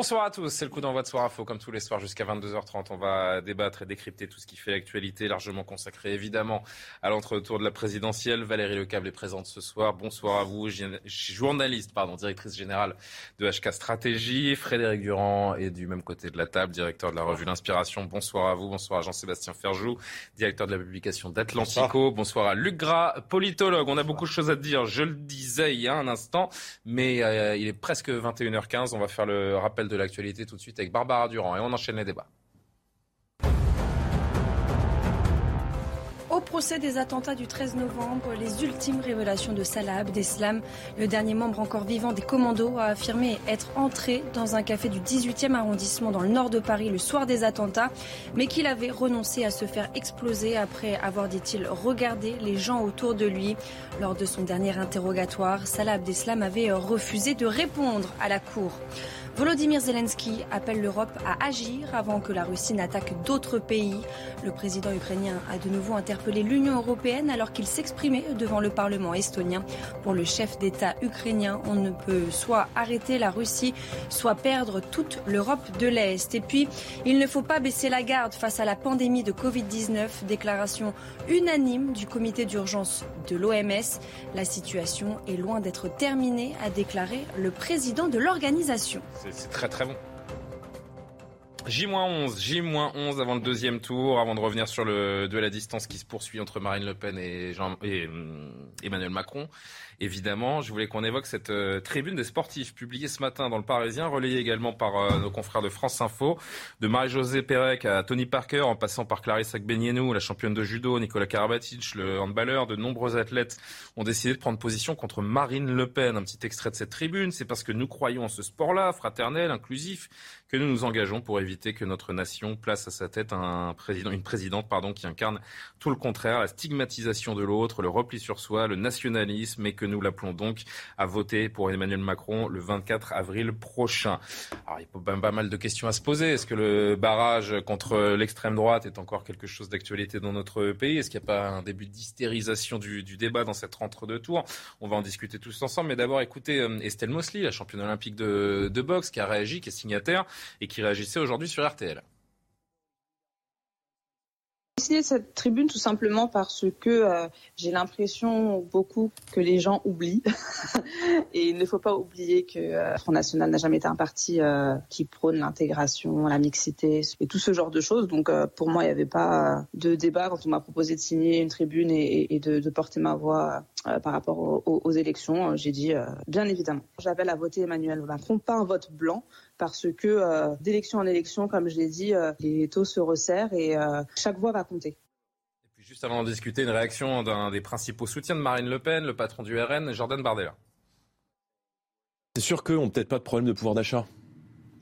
Bonsoir à tous, c'est le coup d'envoi de Soir Info, comme tous les soirs jusqu'à 22h30. On va débattre et décrypter tout ce qui fait l'actualité, largement consacré évidemment à l'entre-tour de la présidentielle. Valérie Lecable est présente ce soir. Bonsoir à vous, journaliste, pardon, directrice générale de HK Stratégie. Frédéric Durand est du même côté de la table, directeur de la revue L'Inspiration. Bonsoir à vous, bonsoir à Jean-Sébastien Ferjou, directeur de la publication d'Atlantico. Bonsoir. à Luc Gras, politologue. On a beaucoup de choses à dire, je le disais il y a un instant, mais euh, il est presque 21h15. On va faire le rappel de l'actualité tout de suite avec Barbara Durand et on enchaîne les débats. Au procès des attentats du 13 novembre, les ultimes révélations de Salah Abdeslam, le dernier membre encore vivant des commandos, a affirmé être entré dans un café du 18e arrondissement dans le nord de Paris le soir des attentats, mais qu'il avait renoncé à se faire exploser après avoir, dit-il, regardé les gens autour de lui. Lors de son dernier interrogatoire, Salah Abdeslam avait refusé de répondre à la cour. Volodymyr Zelensky appelle l'Europe à agir avant que la Russie n'attaque d'autres pays. Le président ukrainien a de nouveau interpellé l'Union européenne alors qu'il s'exprimait devant le Parlement estonien. Pour le chef d'État ukrainien, on ne peut soit arrêter la Russie, soit perdre toute l'Europe de l'Est. Et puis, il ne faut pas baisser la garde face à la pandémie de Covid-19. Déclaration unanime du comité d'urgence de l'OMS. La situation est loin d'être terminée, a déclaré le président de l'organisation. C'est très très bon. J-11, J-11 avant le deuxième tour, avant de revenir sur le duel à distance qui se poursuit entre Marine Le Pen et, Jean, et hum, Emmanuel Macron évidemment. Je voulais qu'on évoque cette euh, tribune des sportifs publiée ce matin dans le Parisien, relayée également par euh, nos confrères de France Info, de Marie-Josée Pérec à Tony Parker, en passant par Clarisse Agbenienou, la championne de judo, Nicolas Karabatic, le handballeur. De nombreux athlètes ont décidé de prendre position contre Marine Le Pen. Un petit extrait de cette tribune, c'est parce que nous croyons en ce sport-là, fraternel, inclusif, que nous nous engageons pour éviter que notre nation place à sa tête un président, une présidente pardon, qui incarne tout le contraire, la stigmatisation de l'autre, le repli sur soi, le nationalisme, et que nous l'appelons donc à voter pour Emmanuel Macron le 24 avril prochain. Alors, il y a pas mal de questions à se poser. Est-ce que le barrage contre l'extrême droite est encore quelque chose d'actualité dans notre pays? Est-ce qu'il n'y a pas un début d'hystérisation du, débat dans cette rentre-deux tours On va en discuter tous ensemble. Mais d'abord, écoutez euh, Estelle Mosley, la championne olympique de, de boxe, qui a réagi, qui est signataire et qui réagissait aujourd'hui sur RTL décidé cette tribune tout simplement parce que euh, j'ai l'impression beaucoup que les gens oublient. et il ne faut pas oublier que euh, Front National n'a jamais été un parti euh, qui prône l'intégration, la mixité et tout ce genre de choses. Donc pour moi, il n'y avait pas de débat quand on m'a proposé de signer une tribune et, de, porter ma voix par rapport aux élections. J'ai dit bien évidemment. J'appelle à voter Emmanuel Macron, pas un vote blanc, parce que euh, d'élection en élection, comme je l'ai dit, euh, les taux se resserrent et euh, chaque voix va compter. Et puis juste avant de discuter, une réaction d'un des principaux soutiens de Marine Le Pen, le patron du RN, Jordan Bardella. C'est sûr qu'eux n'ont peut-être pas de problème de pouvoir d'achat.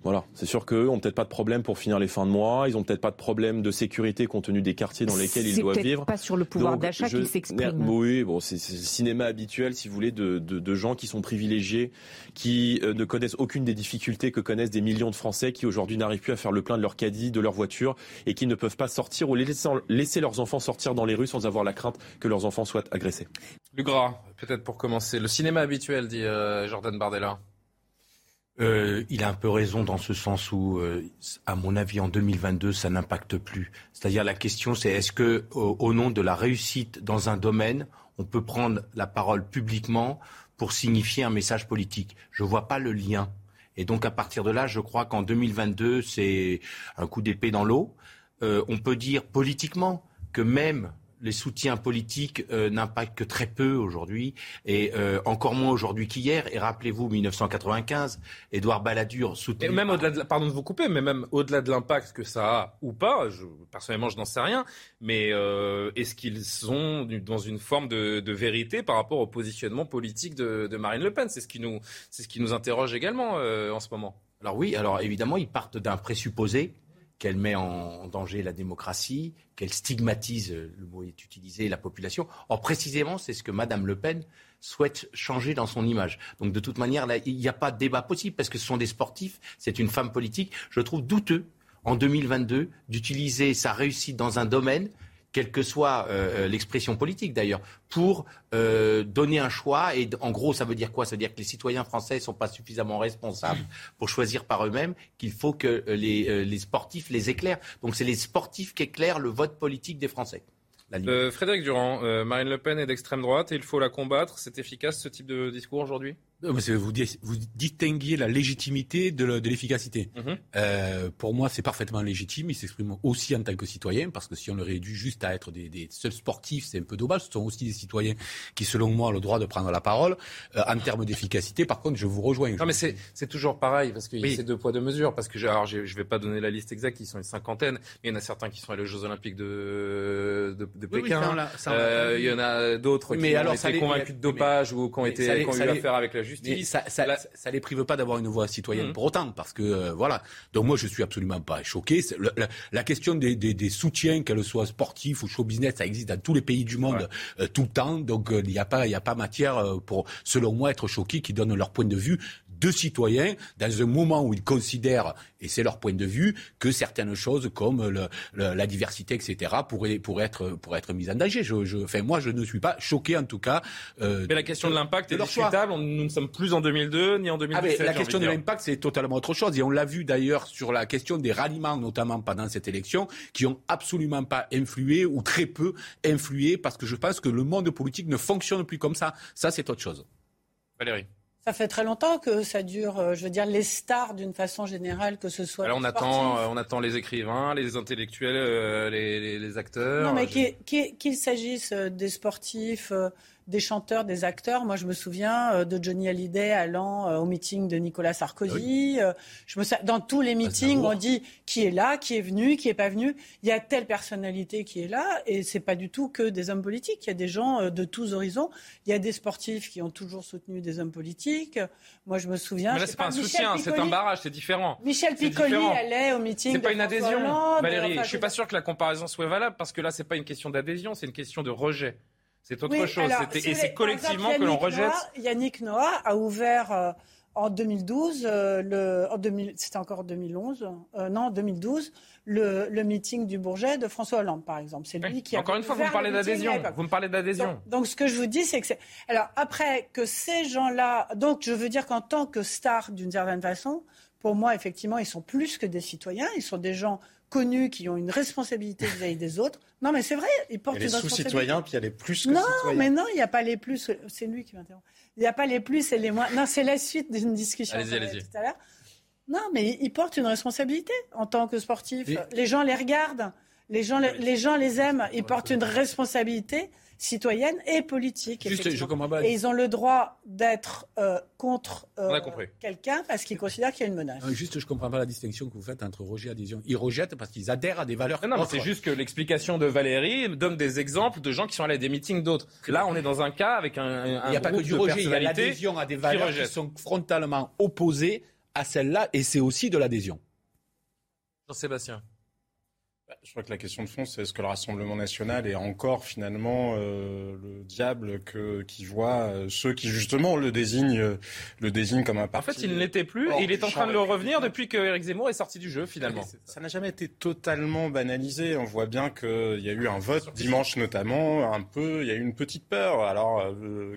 Voilà, c'est sûr qu'eux n'ont peut-être pas de problème pour finir les fins de mois, ils n'ont peut-être pas de problème de sécurité compte tenu des quartiers dans lesquels ils doivent vivre. Pas sur le pouvoir d'achat qu'ils s'expriment. Oui, bon, c'est le cinéma habituel, si vous voulez, de, de, gens qui sont privilégiés, qui euh, ne connaissent aucune des difficultés que connaissent des millions de Français qui aujourd'hui n'arrivent plus à faire le plein de leur caddie, de leur voiture, et qui ne peuvent pas sortir ou laisser, laisser leurs enfants sortir dans les rues sans avoir la crainte que leurs enfants soient agressés. Gras, peut-être pour commencer, le cinéma habituel, dit euh, Jordan Bardella. Euh, il a un peu raison dans ce sens où, euh, à mon avis, en 2022, ça n'impacte plus. C'est-à-dire la question, c'est est-ce que, au, nom de la réussite dans un domaine, on peut prendre la parole publiquement pour signifier un message politique? Je ne vois pas le lien. Et donc, à partir de là, je crois qu'en 2022, c'est un coup d'épée dans l'eau. Euh, on peut dire politiquement que même les soutiens politiques euh, n'impactent que très peu aujourd'hui, et euh, encore moins aujourd'hui qu'hier. Et rappelez-vous, 1995, Édouard Balladur soutenait... Et même au-delà de, pardon de vous couper, mais même au-delà de l'impact que ça a ou pas, je, personnellement, je n'en sais rien, mais euh, est-ce qu'ils sont dans une forme de, de, vérité par rapport au positionnement politique de, de Marine Le Pen? C'est ce qui nous, c'est ce qui nous interroge également en ce moment. Alors oui, alors évidemment, ils partent d'un présupposé qu'elle met en danger la démocratie, qu'elle stigmatise, le mot est utilisé, la population. Or, précisément, c'est ce que Mme Le Pen souhaite changer dans son image. Donc, de toute manière, il n'y a pas de débat possible parce que ce sont des sportifs, c'est une femme politique. Je trouve douteux, en 2022, d'utiliser sa réussite dans un domaine quelle que soit euh, euh, l'expression politique d'ailleurs, pour euh, donner un choix. Et en gros, ça veut dire quoi? Ça veut dire que les citoyens français ne sont pas suffisamment responsables pour choisir par eux-mêmes, qu'il faut que les, les sportifs les éclairent. Donc c'est les sportifs qui éclairent le vote politique des Français. Frédéric Durand, Marine Le Pen est d'extrême droite et il faut la combattre. C'est efficace ce type de discours aujourd'hui? Vous, vous distinguiez la légitimité de l'efficacité. Mhm. euh, pour moi, c'est parfaitement légitime. Il s'exprime aussi en tant que citoyen, parce que si on le réduit juste à être des, des seuls sportifs, c'est un peu dommage. Ce sont aussi des citoyens qui, selon moi, ont le droit de prendre la parole. Euh, en termes d'efficacité, par contre, je vous rejoins. Non, mais c'est toujours pareil, parce qu'il y a ces deux poids, deux mesures. Parce que alors, je ne vais pas donner la liste exacte, ils sont une cinquantaine, mais il y en a certains qui sont allés aux Jeux Olympiques de, de, de Pékin. euh, il y en a d'autres qui ont été convaincus de dopage ou qui ont, été, qui ont eu affaire avec la justice. ça, ça, ça, les prive pas d'avoir une voix citoyenne mmh. pour autant, parce que euh, voilà. Donc moi, je suis absolument pas choqué. La, la, question des, des, des soutiens, qu'elles soient sportifs ou show business, ça existe dans tous les pays du monde euh, tout le temps. Donc euh, il n'y a pas, il a pas matière pour, selon moi, être choqué qui donnent leur point de vue de citoyens dans un moment où ils considèrent, et c'est leur point de vue, que certaines choses comme le, la diversité, etc., pourraient, pourraient, être, pourraient être mises en danger. Je, je, enfin, moi, je ne suis pas choqué, en tout cas. Euh, Mais la question de, l'impact est discutable. nous ne sommes plus en 2002 ni en 2017. Ah, la question de l'impact, c'est totalement autre chose. Et on l'a vu d'ailleurs sur la question des ralliements, notamment pendant cette élection, qui ont absolument pas influé ou très peu influé, parce que je pense que le monde politique ne fonctionne plus comme ça. Ça, c'est autre chose. Valérie. Ça fait très longtemps que ça dure. Euh, je veux dire, les stars, d'une façon générale, que ce soit. Alors on attend, euh, on attend les écrivains, les intellectuels, euh, les, les, acteurs. Non, mais qu'il s'agisse des sportifs, des chanteurs, des acteurs. Moi, je me souviens euh, de Johnny Hallyday allant euh, au meeting de Nicolas Sarkozy. Euh, je me dans tous les meetings, on dit qui est là, qui est venu, qui est pas venu? Il y a telle personnalité qui est là, et c'est pas du tout que des hommes politiques. Il y a des gens de tous horizons. Il y a des sportifs qui ont toujours soutenu des hommes politiques. Moi, je me souviens. Mais là, c'est pas, un soutien, c'est un barrage, c'est différent. Michel Piccoli allait au meeting. C'est pas une adhésion, Valérie. je suis pas sûr que la comparaison soit valable parce que là, c'est pas une question d'adhésion, c'est une question de rejet. C'est autre chose. et c'est collectivement que l'on rejette. Yannick Noah a ouvert euh, en 2012, euh, le, en 2000, c'était encore 2011, euh, non, 2012, le, le, meeting du Bourget de François Hollande, par exemple. C'est lui qui a Encore une fois, vous me parlez d'adhésion. Vous me parlez d'adhésion. Donc, ce que je vous dis, c'est que c'est. Alors, après, que ces gens-là. Donc, je veux dire qu'en tant que star, d'une certaine façon, pour moi, effectivement, ils sont plus que des citoyens. Ils sont des gens connus qui ont une responsabilité vis-à-vis des autres. Non, mais c'est vrai, ils portent il y a les sous-citoyens, puis il y a les plus que non, citoyens. Non, mais non, il n'y a pas les plus. C'est lui qui m'interrompt. Il n'y a pas les plus et les moins. Non, c'est la suite d'une discussion allez allez tout à l'heure. Non, mais ils portent une responsabilité en tant que sportifs. Les gens les regardent, les gens les, gens les aiment, ils portent une responsabilité citoyenne et politique. et ils ont le droit d'être euh, contre euh, quelqu'un parce qu'ils considèrent qu'il y a une menace. juste, je ne comprends pas la distinction que vous faites entre rejet et adhésion. Ils rejettent parce qu'ils adhèrent à des valeurs. Non, non c'est juste que l'explication de Valérie donne des exemples de gens qui sont allés à des meetings d'autres. Là, on est dans un cas avec un, un Il n'y a pas que du rejet, il y a l'adhésion à des valeurs qui, sont frontalement opposées à celles-là, et c'est aussi de l'adhésion. Jean-Sébastien. Bah, je crois que la question de fond, c'est est-ce que le Rassemblement national est encore finalement euh, le diable que, qui voit euh, ceux qui justement le désignent, euh, le désignent comme un parti. En fait, il ne l'était plus et il est en train de le revenir depuis que Eric Zemmour est sorti du jeu finalement. Ça n'a jamais été totalement banalisé. On voit bien qu'il y a eu un vote dimanche notamment, un peu, il y a eu une petite peur. Alors,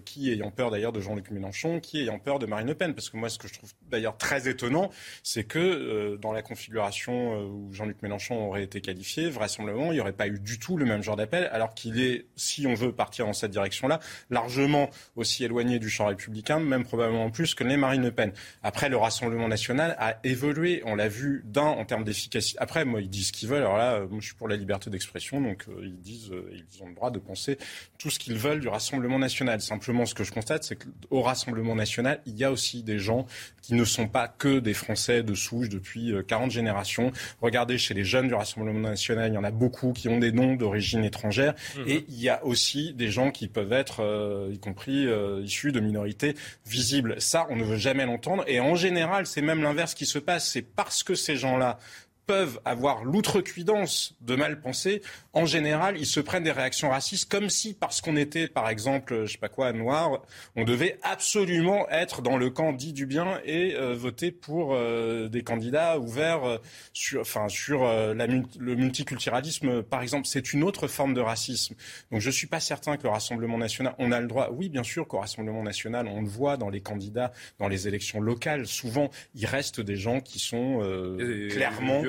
qui ayant peur d'ailleurs de Jean-Luc Mélenchon, qui ayant peur de Marine Le Pen? Parce que moi, ce que je trouve d'ailleurs très étonnant, c'est que dans la configuration où Jean-Luc Mélenchon aurait été qualifié qualifié, vraisemblablement, il n'y aurait pas eu du tout le même genre d'appel, alors qu'il est, si on veut partir dans cette direction-là, largement aussi éloigné du champ républicain, même probablement plus que les Marine Le Pen. Après, le Rassemblement national a évolué, on l'a vu d'un en termes d'efficacité. Après, moi, ils disent ce qu'ils veulent. Alors là, moi, je suis pour la liberté d'expression, donc euh, ils disent, euh, ils ont le droit de penser tout ce qu'ils veulent du Rassemblement national. Simplement, ce que je constate, c'est qu'au Rassemblement national, il y a aussi des gens qui ne sont pas que des Français de souche depuis 40 euh, générations. Regardez chez les jeunes du Rassemblement il y en a beaucoup qui ont des noms d'origine étrangère. Mhm. Et il y a aussi des gens qui peuvent être, y compris issus de minorités visibles. Ça, on ne veut jamais l'entendre. Et en général, c'est même l'inverse qui se passe. C'est parce que ces gens-là peuvent avoir l'outrecuidance de mal penser, en général, ils se prennent des réactions racistes comme si, parce qu'on était, par exemple, je sais pas quoi, noir, on devait absolument être dans le camp dit du bien et euh, voter pour euh, des candidats ouverts euh, sur, enfin, sur la, le multiculturalisme, par exemple. C'est une autre forme de racisme. Donc, je suis pas certain que le Rassemblement national, on a le droit, oui, bien sûr qu'au Rassemblement national, on le voit dans les candidats, dans les élections locales, souvent, il reste des gens qui sont clairement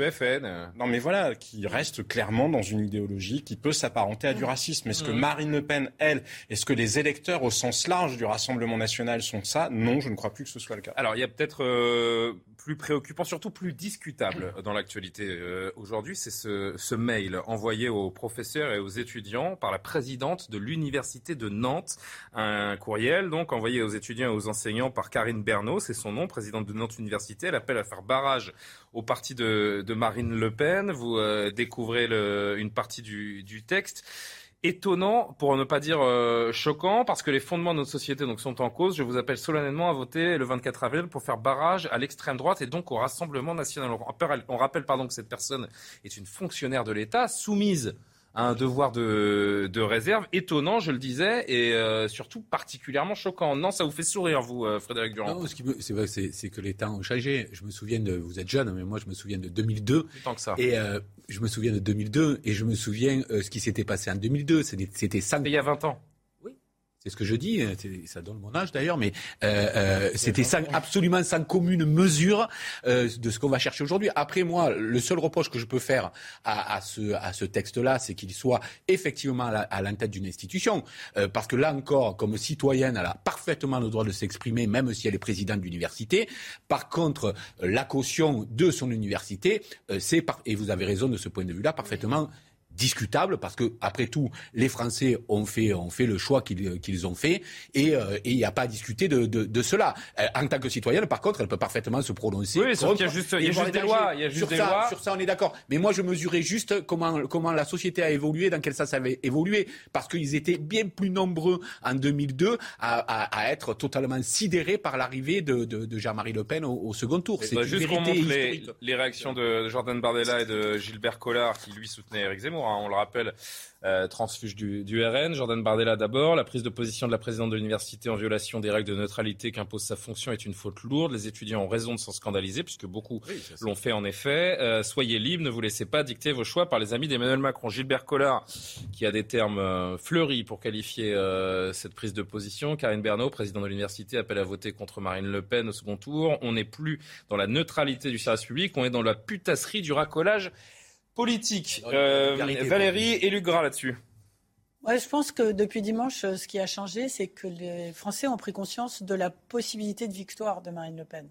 non, mais voilà, qui reste clairement dans une idéologie qui peut s'apparenter à du racisme. Est-ce que. Marine Le Pen, elle, est-ce que les électeurs au sens large du Rassemblement national sont ça? Non, je ne crois plus que ce soit le cas. Alors, il y a peut-être euh, plus préoccupant, surtout plus discutable dans l'actualité euh, aujourd'hui, c'est ce, ce, mail envoyé aux professeurs et aux étudiants par la présidente de l'université de Nantes. Un courriel donc envoyé aux étudiants et aux enseignants par Karine Bernot, c'est son nom, présidente de Nantes Université. Elle appelle à faire barrage au parti de, de Marine Le Pen. Vous euh, découvrez le, une partie du, du texte étonnant, pour ne pas dire euh, choquant, parce que les fondements de notre société donc, sont en cause. Je vous appelle solennellement à voter le 24 avril pour faire barrage à l'extrême droite et donc au Rassemblement national. On rappelle, on pardon, que cette personne est une fonctionnaire de l'État soumise un devoir de, de, réserve étonnant, je le disais, et euh, surtout particulièrement choquant. Non, ça vous fait sourire, vous, euh, Frédéric Durand Non, c'est vrai, c'est que les temps ont changé. Je me souviens de, vous êtes jeune, mais moi je me souviens de 2002. Tant que ça. Et euh, je me souviens de 2002, et je me souviens ce qui s'était passé en 2002. C'était ça. Il y a 20 ans. C'est ce que je dis, hein, ça donne mon âge d'ailleurs, mais euh, euh, c'était absolument sans commune mesure euh, de ce qu'on va chercher aujourd'hui. Après moi, le seul reproche que je peux faire à, à ce, à ce texte-là, c'est qu'il soit effectivement à l'entête d'une institution, euh, parce que là encore, comme citoyenne, elle a parfaitement le droit de s'exprimer, même si elle est présidente d'université. Par contre, la caution de son université, euh, c'est, et vous avez raison de ce point de vue-là, parfaitement discutable parce que après tout les Français ont fait ont fait le choix qu'ils qu'ils ont fait et euh, il n'y a pas à discuter de, de, de, cela. Euh, en tant que citoyenne par contre elle peut parfaitement se prononcer oui sauf qu'il y a juste, il y a juste des lois il y a juste sur des ça, lois. sur ça on est d'accord. Mais moi je mesurais juste comment comment la société a évolué dans quel sens ça avait évolué parce qu'ils étaient bien plus nombreux en 2002 à, à, à être totalement sidérés par l'arrivée de, de, de Jean-Marie Le Pen au, au second tour. C'est bah, juste qu'on montre les, les réactions de Jordan Bardella et de Gilbert Collard qui lui soutenaient Eric Zemmour Hein, on le rappelle, euh, transfuge du, du, RN. Jordan Bardella d'abord. La prise de position de la présidente de l'université en violation des règles de neutralité qu'impose sa fonction est une faute lourde. Les étudiants ont raison de s'en scandaliser, puisque beaucoup l'ont fait en effet. Euh, soyez libres, ne vous laissez pas dicter vos choix par les amis d'Emmanuel Macron. Gilbert Collard, qui a des termes euh, fleuris pour qualifier cette prise de position. Karine Bernot, présidente de l'université, appelle à voter contre Marine Le Pen au second tour. On n'est plus dans la neutralité du service public, on est dans la putasserie du racolage politique. Euh, Valérie et Lugra là-dessus. Ouais, je pense que depuis dimanche, ce qui a changé, c'est que les Français ont pris conscience de la possibilité de victoire de Marine Le Pen.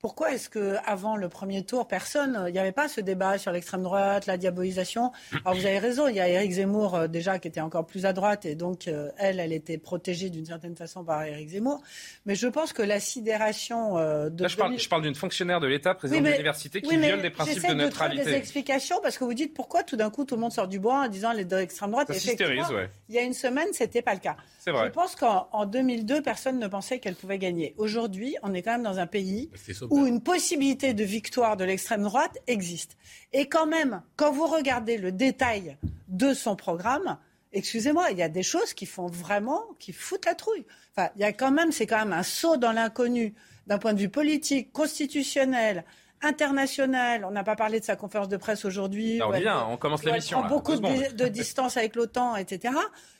Pourquoi est-ce que avant le premier tour, personne, il n'y avait pas ce débat sur l'extrême droite, la diabolisation? Alors vous avez raison, il y a Éric Zemmour euh, déjà qui était encore plus à droite et donc euh, elle, elle était protégée d'une certaine façon par Éric Zemmour. Mais je pense que la sidération euh, de Là, je parle, je parle d'une fonctionnaire de l'État, présidente de l'université, qui viole des principes de neutralité. De des explications parce que vous dites pourquoi tout d'un coup tout le monde sort du bois en disant les deux extrêmes droite. Ça ouais. Il y a une semaine, c'était pas le cas. C'est vrai. Je pense qu'en 2002, personne ne pensait qu'elle pouvait gagner. Aujourd'hui, on est quand même dans un pays où une possibilité de victoire de l'extrême droite existe. Et quand même, quand vous regardez le détail de son programme, excusez-moi, il y a des choses qui font vraiment, qui foutent la trouille. Enfin, il y a quand même, c'est quand même un saut dans l'inconnu d'un point de vue politique, constitutionnel, international. On n'a pas parlé de sa conférence de presse aujourd'hui. On vient, on commence l'émission. On beaucoup de, de distance avec l'OTAN, etc.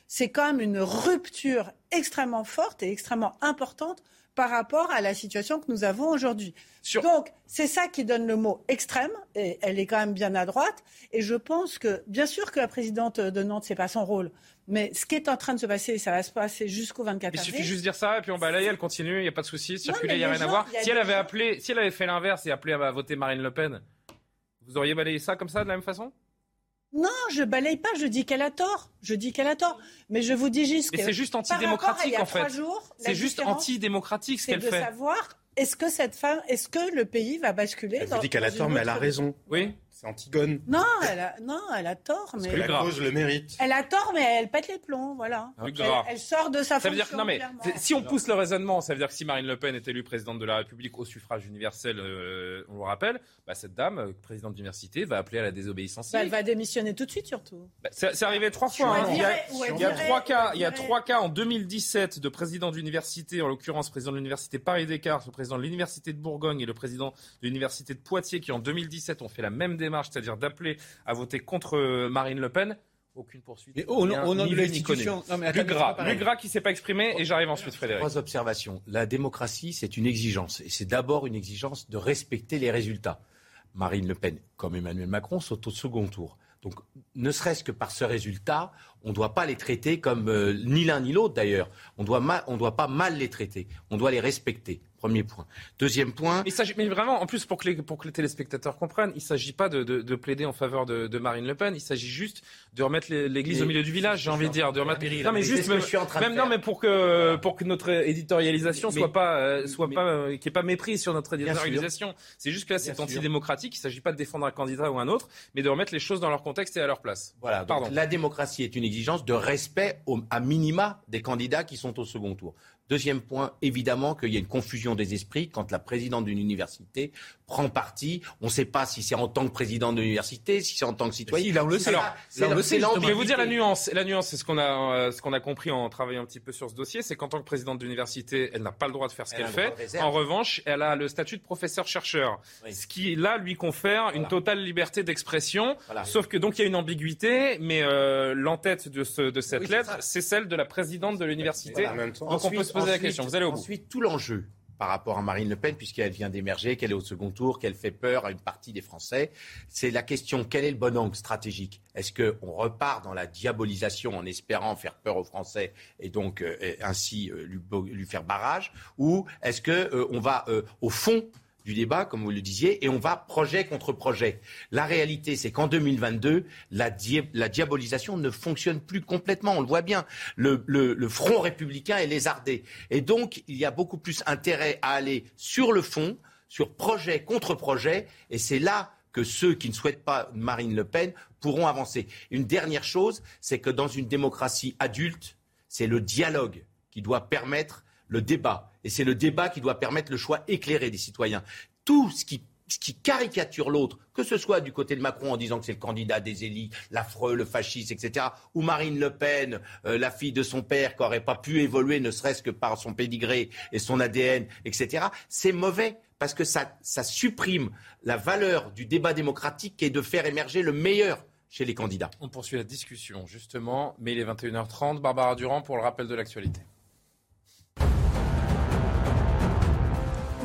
C'est quand même une rupture extrêmement forte et extrêmement importante par rapport à la situation que nous avons aujourd'hui. Donc, c'est ça qui donne le mot extrême, et elle est quand même bien à droite. Et je pense que, bien sûr que la présidente de Nantes, c'est pas son rôle, mais ce qui est en train de se passer, ça va se passer jusqu'au 24 avril. Il suffit juste de dire ça, et puis on balaye, elle continue, il n'y a pas de souci, circuler, il n'y a rien à voir. Si elle avait appelé, si elle avait fait l'inverse et appelé à voter Marine Le Pen, vous auriez balayé ça comme ça, de la même façon? Non, je balaye pas, je dis qu'elle a tort. Je dis qu'elle a tort. Mais je vous dis juste que. c'est juste antidémocratique en fait. C'est juste antidémocratique ce qu'elle fait. C'est de savoir est-ce que cette femme, est-ce que le pays va basculer Elle dit qu'elle a tort, mais elle a raison. Oui. C'est Antigone. Non, elle a, non, elle a tort. Mais... Parce que la cause le mérite. Elle a tort, mais elle pète les plombs, voilà. Elle, sort de sa ça veut dire non, mais si on pousse le raisonnement, ça veut dire que si Marine Le Pen est élue présidente de la République au suffrage universel, euh, on le rappelle, bah, cette dame, euh, présidente d'université, va appeler à la désobéissance bah, Elle va démissionner tout de suite, surtout. Bah, c'est arrivé trois fois. Hein. Il, y a, trois cas. Il y a trois cas en 2017 de président d'université, en l'occurrence président de l'université Paris Descartes, le président de l'université de Bourgogne et le président de l'université de Poitiers, qui en 2017 ont fait la même démarche, c'est-à-dire d'appeler à voter contre euh, Marine Le Pen. Aucune poursuite. Et au, nom de l'institution. Le gras qui s'est pas exprimé, et j'arrive ensuite, Frédéric. Trois observations. La démocratie, c'est une exigence. Et c'est d'abord une exigence de respecter les résultats. Marine Le Pen, comme Emmanuel Macron, sont au second tour. Donc, ne serait-ce que par ce résultat, on ne doit pas les traiter comme euh, ni l'un ni l'autre d'ailleurs. On ne doit pas mal les traiter. On doit les respecter. Premier point. Deuxième point. Il s'agit, mais vraiment, en plus, pour que les, pour que les téléspectateurs comprennent, il ne s'agit pas de, de, de, plaider en faveur de, de, Marine Le Pen. Il s'agit juste de remettre l'église au milieu du village, j'ai envie de dire. De remettre... Non, mais juste, même, même non, mais pour que, pour que notre éditorialisation soit pas, euh, soit pas, euh, qu'il n'y ait pas mépris sur notre éditorialisation. C'est juste que là, c'est antidémocratique. Il ne s'agit pas de défendre un candidat ou un autre, mais de remettre les choses dans leur contexte et à leur place. Voilà. Pardon. la démocratie est une exigence de respect au, à minima des candidats qui sont au second tour. Deuxième point, évidemment qu'il y a une confusion des esprits quand la présidente d'une université prend parti. On ne sait pas si c'est en tant que président de l'université, si c'est en tant que citoyen. Si, là, on le sait. je vais vous dire la nuance. La nuance, c'est ce qu'on a, euh, ce qu'on a compris en travaillant un petit peu sur ce dossier, c'est qu'en tant que présidente d'université, elle n'a pas le droit de faire ce qu'elle fait. En revanche, elle a le statut de professeur-chercheur, ce qui là lui confère une totale liberté d'expression. Sauf que donc il y a une ambiguïté, mais euh, l'entête de, ce, de cette lettre, c'est celle de la présidente de l'université. Donc on peut se la question. Vous allez au bout. Ensuite, tout l'enjeu par rapport à Marine Le Pen, puisqu'elle vient d'émerger, qu'elle est au second tour, qu'elle fait peur à une partie des Français. C'est la question quel est le bon angle stratégique? Est-ce qu'on repart dans la diabolisation en espérant faire peur aux Français et donc euh, ainsi euh, lui, lui, faire barrage? Ou est-ce qu'on euh, va au fond du débat, comme vous le disiez, et on va projet contre projet. La réalité, c'est qu'en 2022, la, la, diabolisation ne fonctionne plus complètement. On le voit bien. Le, le, front républicain est lézardé. Et donc, il y a beaucoup plus intérêt à aller sur le fond, sur projet contre projet, et c'est là que ceux qui ne souhaitent pas Marine Le Pen pourront avancer. Une dernière chose, c'est que dans une démocratie adulte, c'est le dialogue qui doit permettre le débat. Et c'est le débat qui doit permettre le choix éclairé des citoyens. Tout ce qui caricature l'autre, que ce soit du côté de Macron en disant que c'est le candidat des élites, l'affreux, le fasciste, etc., ou Marine Le Pen, euh, la fille de son père, qui n'aurait pas pu évoluer ne serait-ce que par son pédigré et son ADN, etc., c'est mauvais parce que ça, ça supprime la valeur du débat démocratique qui est de faire émerger le meilleur chez les candidats. On poursuit la discussion, justement, mais il est 21h30. Barbara Durand pour le rappel de l'actualité.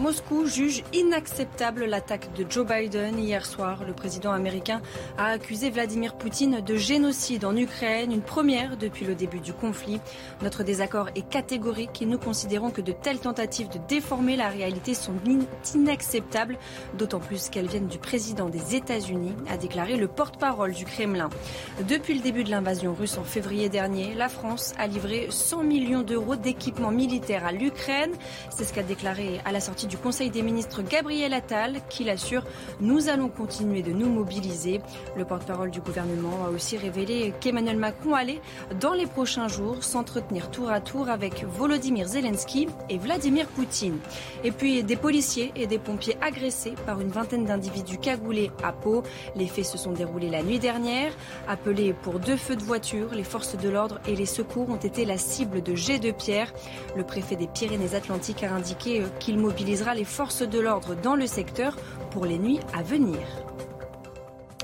Moscou juge inacceptable l'attaque de Joe Biden. Hier soir, le président américain a accusé Vladimir Poutine de génocide en Ukraine, une première depuis le début du conflit. Notre désaccord est catégorique et nous considérons que de telles tentatives de déformer la réalité sont inacceptables, d'autant plus qu'elles viennent du président des États-Unis, a déclaré le porte-parole du Kremlin. Depuis le début de l'invasion russe en février dernier, la France a livré 100 millions d'euros d'équipements militaires à l'Ukraine. C'est ce qu'a déclaré à la sortie du du Conseil des ministres Gabriel Attal qui l'assure nous allons continuer de nous mobiliser. Le porte-parole du gouvernement a aussi révélé qu'Emmanuel Macron allait dans les prochains jours s'entretenir tour à tour avec Volodymyr Zelensky et Vladimir Poutine. Et puis des policiers et des pompiers agressés par une vingtaine d'individus cagoulés à Pau. Les faits se sont déroulés la nuit dernière. Appelés pour deux feux de voiture, les forces de l'ordre et les secours ont été la cible de jets de pierre. Le préfet des Pyrénées-Atlantiques a indiqué qu'il les forces de l'ordre dans le secteur pour les nuits à venir.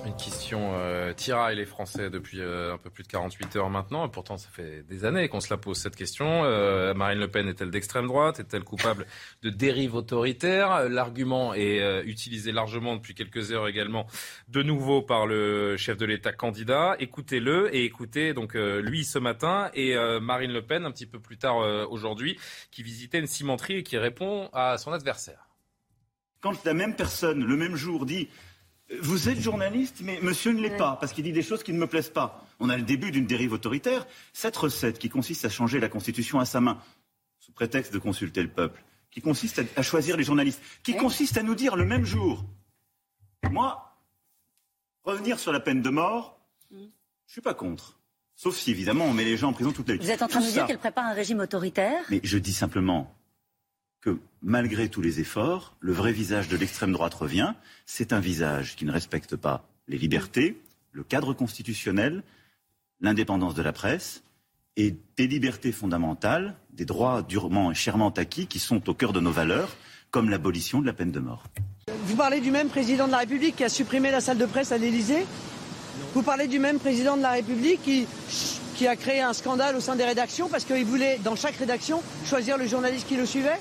Une question euh, tiraille les Français depuis euh, un peu plus de 48 heures maintenant. Pourtant, ça fait des années qu'on se la pose cette question. Euh, Marine Le Pen est-elle d'extrême droite? Est-elle coupable de dérive autoritaire L'argument est euh, utilisé largement depuis quelques heures également, de nouveau par le chef de l'État candidat. Écoutez-le et écoutez donc lui ce matin et Marine Le Pen un petit peu plus tard aujourd'hui, qui visitait une cimenterie et qui répond à son adversaire. Quand la même personne, le même jour, dit vous êtes journaliste, mais monsieur ne l'est pas, parce qu'il dit des choses qui ne me plaisent pas. On a le début d'une dérive autoritaire. Cette recette qui consiste à changer la Constitution à sa main, sous prétexte de consulter le peuple, qui consiste à, choisir les journalistes, qui consiste à nous dire le même jour, moi, revenir sur la peine de mort, je ne suis pas contre. Sauf si, évidemment, on met les gens en prison toute la vie. Vous êtes en train de nous dire qu'elle prépare un régime autoritaire Mais je dis simplement, que malgré tous les efforts, le vrai visage de l'extrême droite revient. C'est un visage qui ne respecte pas les libertés, le cadre constitutionnel, l'indépendance de la presse et des libertés fondamentales, des droits durement et chèrement acquis qui sont au cœur de nos valeurs, comme l'abolition de la peine de mort. Vous parlez du même président de la République qui a supprimé la salle de presse à l'Élysée Vous parlez du même président de la République qui, qui a créé un scandale au sein des rédactions parce qu'il voulait, dans chaque rédaction, choisir le journaliste qui le suivait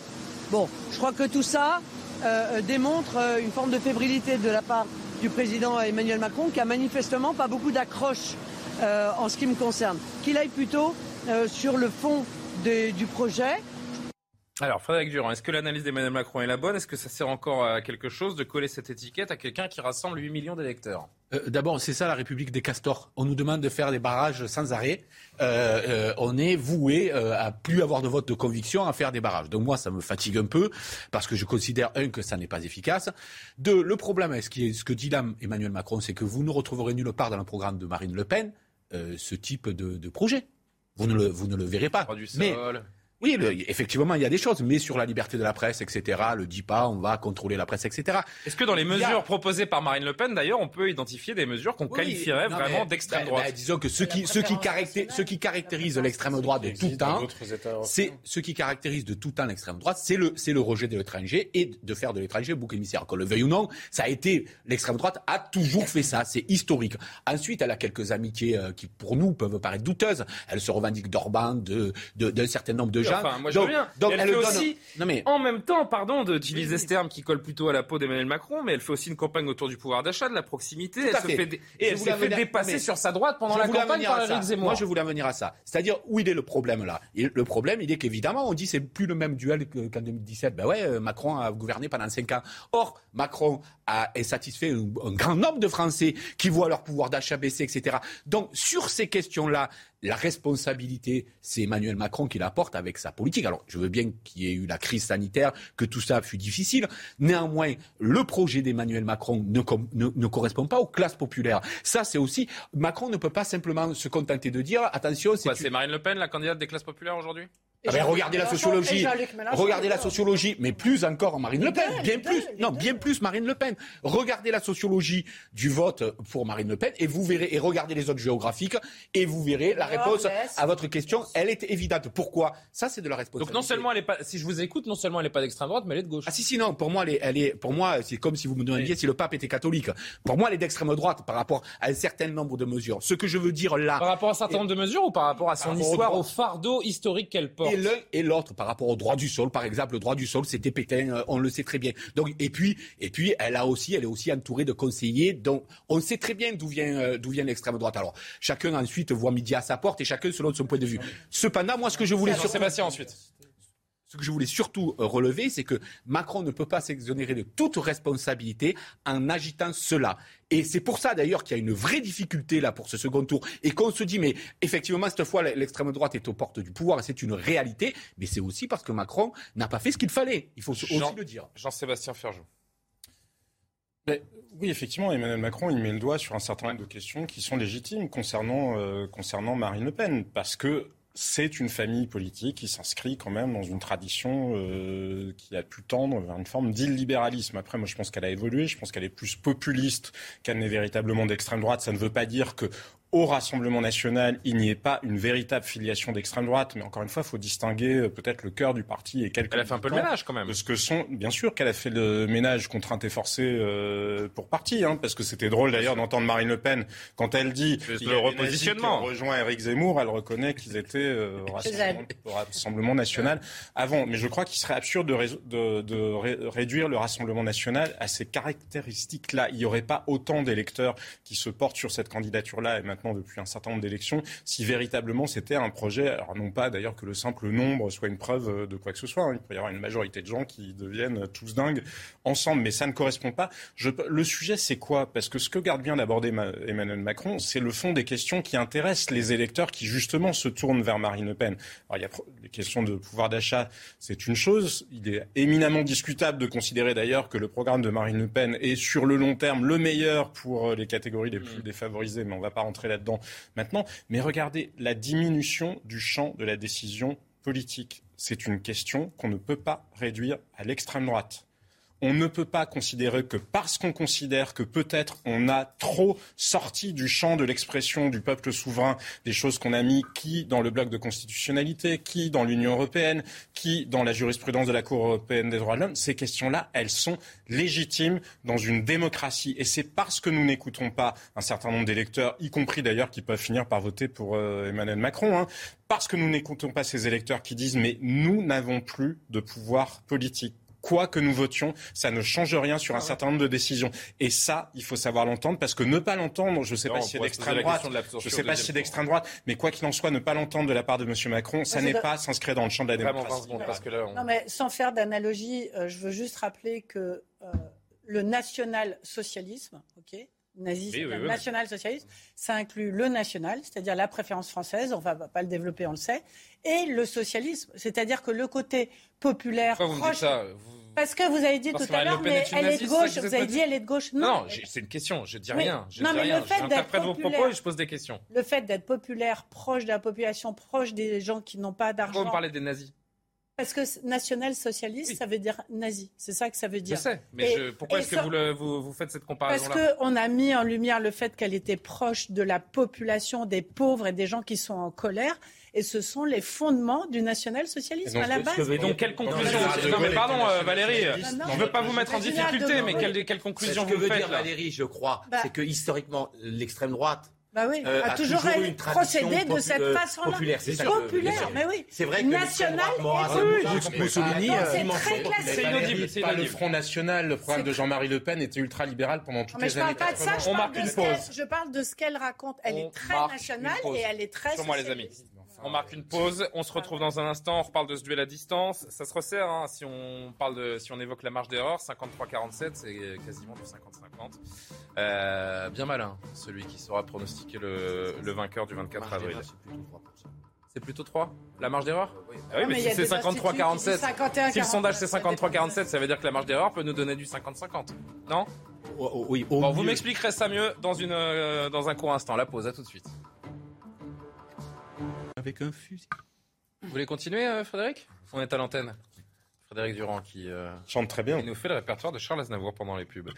Bon, je crois que tout ça euh, euh, démontre euh, une forme de fébrilité de la part du président Emmanuel Macron qui a manifestement pas beaucoup d'accroche en ce qui me concerne. Qu'il aille plutôt sur le fond du projet. Alors, Frédéric Durand, est-ce que l'analyse d'Emmanuel Macron est la bonne? Est-ce que ça sert encore à quelque chose de coller cette étiquette à quelqu'un qui rassemble 8 millions d'électeurs? Euh, d'abord, c'est ça la République des castors. On nous demande de faire des barrages sans arrêt. Euh, euh, on est voué à plus avoir de vote de conviction à faire des barrages. Donc moi, ça me fatigue un peu parce que je considère un que ça n'est pas efficace. Deux, le problème, ce, qui est, ce que dit là Emmanuel Macron, c'est que vous ne retrouverez nulle part dans le programme de Marine Le Pen ce type de, projet. Vous ne le, vous ne le verrez pas. Du sol. Mais, oui, effectivement, il y a des choses, mais sur la liberté de la presse, etc., le dit pas, on va contrôler la presse, etc. Est-ce que dans les mesures proposées par Marine Le Pen, d'ailleurs, on peut identifier des mesures qu'on qualifierait vraiment d'extrême bah, droite bah, Disons que ce qui, ce qui, caractérise, ce qui caractérise l'extrême droite de tout temps, c'est ce qui caractérise de tout temps l'extrême droite, c'est le, c'est le rejet de l'étranger et de faire de l'étranger bouc émissaire. Qu'on le veuille ou non, ça a été l'extrême droite a toujours fait ça, c'est historique. Ensuite, elle a quelques amitiés euh, qui, pour nous, peuvent paraître douteuses. Elle se revendique d'Orban, de, d'un certain nombre de Enfin, moi, je donc, Donc, elle, fait aussi, non, mais... en même temps, pardon d'utiliser ce terme qui colle plutôt à la peau d'Emmanuel Macron, mais elle fait aussi une campagne autour du pouvoir d'achat, de la proximité. Elle se fait, et elle s'est fait dépasser sur sa droite pendant la campagne par Éric Zemmour. Moi, je voulais en venir à ça. C'est-à-dire, où il est le problème là? Le problème, il est qu'évidemment, on dit c'est plus le même duel qu'en 2017. Ben ouais, euh, Macron a gouverné pendant 5 ans. Or, Macron a, est satisfait un, un grand nombre de Français qui voient leur pouvoir d'achat baisser, etc. Donc, sur ces questions-là, la responsabilité, c'est Emmanuel Macron qui la porte avec sa politique. Alors, je veux bien qu'il y ait eu la crise sanitaire, que tout ça fut difficile. Néanmoins, le projet d'Emmanuel Macron ne, ne, correspond pas aux classes populaires. Ça, c'est aussi Macron ne peut pas simplement se contenter de dire attention. C'est Marine Le Pen, la candidate des classes populaires aujourd'hui? Ah ben, regardez la sociologie. Regardez la sociologie, mais plus encore Marine Le Pen, bien plus. Non, bien plus Marine Le Pen. Regardez la sociologie du vote pour Marine Le Pen et vous verrez et regardez les autres géographiques et vous verrez la réponse à votre question. Elle est évidente. Pourquoi? Ça, c'est de la responsabilité. Donc non seulement elle est pas, si je vous écoute, non seulement elle n'est pas d'extrême droite, mais elle est de gauche. Ah si si non, pour moi elle est, elle est pour moi c'est comme si vous me demandiez si le pape était catholique. Pour moi elle est d'extrême droite par rapport à un certain nombre de mesures. Ce que je veux dire là. Par rapport à un certain nombre de mesures ou par rapport à son histoire, au, fardeau historique qu'elle porte? Et l'un et l'autre par rapport au droit du sol, par exemple, le droit du sol, c'était Pétain, euh, on le sait très bien. Donc, et puis, et puis, elle a aussi, elle est aussi entourée de conseillers, donc on sait très bien d'où vient, euh, d'où vient l'extrême droite. Alors, chacun ensuite voit midi à sa porte et chacun selon son point de vue. Cependant, moi, ce que je voulais sur Sébastien ensuite. Ce que je voulais surtout euh, relever, c'est que Macron ne peut pas s'exonérer de toute responsabilité en agitant cela. Et c'est pour ça d'ailleurs qu'il y a une vraie difficulté là pour ce second tour et qu'on se dit mais effectivement cette fois l'extrême droite est aux portes du pouvoir et c'est une réalité, mais c'est aussi parce que Macron n'a pas fait ce qu'il fallait. Il faut aussi le dire. Jean-Sébastien Ferjou. oui, effectivement, Emmanuel Macron, il met le doigt sur un certain nombre de questions qui sont légitimes concernant, euh, concernant Marine Le Pen. Parce que c'est une famille politique qui s'inscrit quand même dans une tradition euh, qui a pu tendre vers une forme d'illibéralisme. Après, moi, je pense qu'elle a évolué. Je pense qu'elle est plus populiste qu'elle n'est véritablement d'extrême droite. Ça ne veut pas dire que au Rassemblement national, il n'y ait pas une véritable filiation d'extrême droite. Mais encore une fois, il faut distinguer euh, peut-être le cœur du parti et quelques. Elle a fait un peu le ménage quand même. De ce que sont, bien sûr, qu'elle a fait le ménage contrainte et forcée euh, pour parti, hein, parce que c'était drôle d'ailleurs d'entendre Marine Le Pen quand elle dit le repositionnement. rejoint Éric Zemmour, elle reconnaît qu'ils étaient euh, au Rassemblement, national avant. Mais je crois qu'il serait absurde de, de, réduire le Rassemblement national à ces caractéristiques-là. Il n'y aurait pas autant d'électeurs qui se portent sur cette candidature-là et maintenant depuis un certain nombre d'élections si véritablement c'était un projet, alors non pas d'ailleurs que le simple nombre soit une preuve de quoi que ce soit, hein. il peut y avoir une majorité de gens qui deviennent tous dingues ensemble, mais ça ne correspond pas. Je, le sujet c'est quoi? Parce que ce que garde bien d'aborder Emmanuel Macron, c'est le fond des questions qui intéressent les électeurs qui justement se tournent vers Marine Le Pen. Alors il y a les questions de pouvoir d'achat, c'est une chose. Il est éminemment discutable de considérer d'ailleurs que le programme de Marine Le Pen est sur le long terme le meilleur pour les catégories les plus mmh. défavorisées, mais on ne va pas rentrer là-dedans maintenant. Mais regardez la diminution du champ de la décision politique. C'est une question qu'on ne peut pas réduire à l'extrême droite on ne peut pas considérer que parce qu'on considère que peut-être on a trop sorti du champ de l'expression du peuple souverain des choses qu'on a mis qui dans le bloc de constitutionnalité, qui dans l'Union européenne, qui dans la jurisprudence de la Cour européenne des droits de l'homme, ces questions-là, elles sont légitimes dans une démocratie. Et c'est parce que nous n'écoutons pas un certain nombre d'électeurs, y compris d'ailleurs qui peuvent finir par voter pour euh, Emmanuel Macron, hein, parce que nous n'écoutons pas ces électeurs qui disent mais nous n'avons plus de pouvoir politique quoi que nous votions, ça ne change rien sur un certain nombre de décisions. Et ça, il faut savoir l'entendre, parce que ne pas l'entendre, je ne sais pas si c'est d'extrême droite, je ne sais pas si c'est d'extrême droite, mais quoi qu'il en soit, ne pas l'entendre de la part de M. Macron, ça n'est pas s'inscrire dans le champ de la démocratie. Non, mais sans faire d'analogie, euh, je veux juste rappeler que euh, le national-socialisme, ok nazisme, national-socialisme, ça inclut le national, c'est-à-dire la préférence française, on ne va pas le développer, on le sait, et le socialisme, c'est-à-dire que le côté populaire. Pourquoi vous proche... dites ça? Parce que vous avez dit tout à l'heure, mais elle est de gauche. Vous avez dit elle est de gauche. Non, c'est une question. Je dis rien. Je non, dis mais rien. le fait d'être vos propos et je pose des questions. Le fait d'être populaire, proche de la population, proche des gens qui n'ont pas d'argent. Pourquoi vous parlez des nazis? Parce que national-socialiste, ça veut dire nazi. C'est ça que ça veut dire. Je sais, mais pourquoi est-ce que vous, vous, faites cette comparaison-là? Parce qu'on a mis en lumière le fait qu'elle était proche de la population, des pauvres et des gens qui sont en colère. Et ce sont les fondements du national-socialisme à la base. Et donc, quelle conclusion Non, mais pardon, euh, Valérie, je ne veux pas vous mettre en difficulté, mais quelle, quelle conclusion vous faites Ce que veut dire Valérie, je crois, bah c'est que historiquement, l'extrême droite bah oui, euh, a, toujours, toujours procédé de cette euh, façon-là. Populaire, c'est populaire, mais oui. C'est vrai que national. Mussolini, c'est très classique. C'est le Front National, le programme de Jean-Marie Le Pen était ultra libéral pendant toutes les années. Je parle pas de ça. Je parle de, ce je parle de ce qu'elle raconte. Elle est très nationale et elle est très. Sur moi, les amis. On marque une pause. On se retrouve dans un instant. On reparle de ce duel à distance. Ça se resserre hein, si on parle de, si on évoque la marge d'erreur. 53-47, c'est quasiment du 50-50. Euh, bien malin, celui qui saura pronostiquer le, le vainqueur du 24 avril. C'est plutôt 3 La marge d'erreur Oui, ah oui mais, si c'est 53-47, si le sondage c'est 53-47, ça veut dire que la marge d'erreur peut nous donner du 50-50. Non? Oh, oh, Oui. Bon, vous m'expliquerez ça mieux dans, une, euh, dans un court instant. La pause, à tout de suite avec un fusil. Vous voulez continuer, euh, Frédéric? On est à l'antenne. Frédéric Durand qui euh, chante très bien. Il nous fait le répertoire de Charles Aznavour pendant les pubs.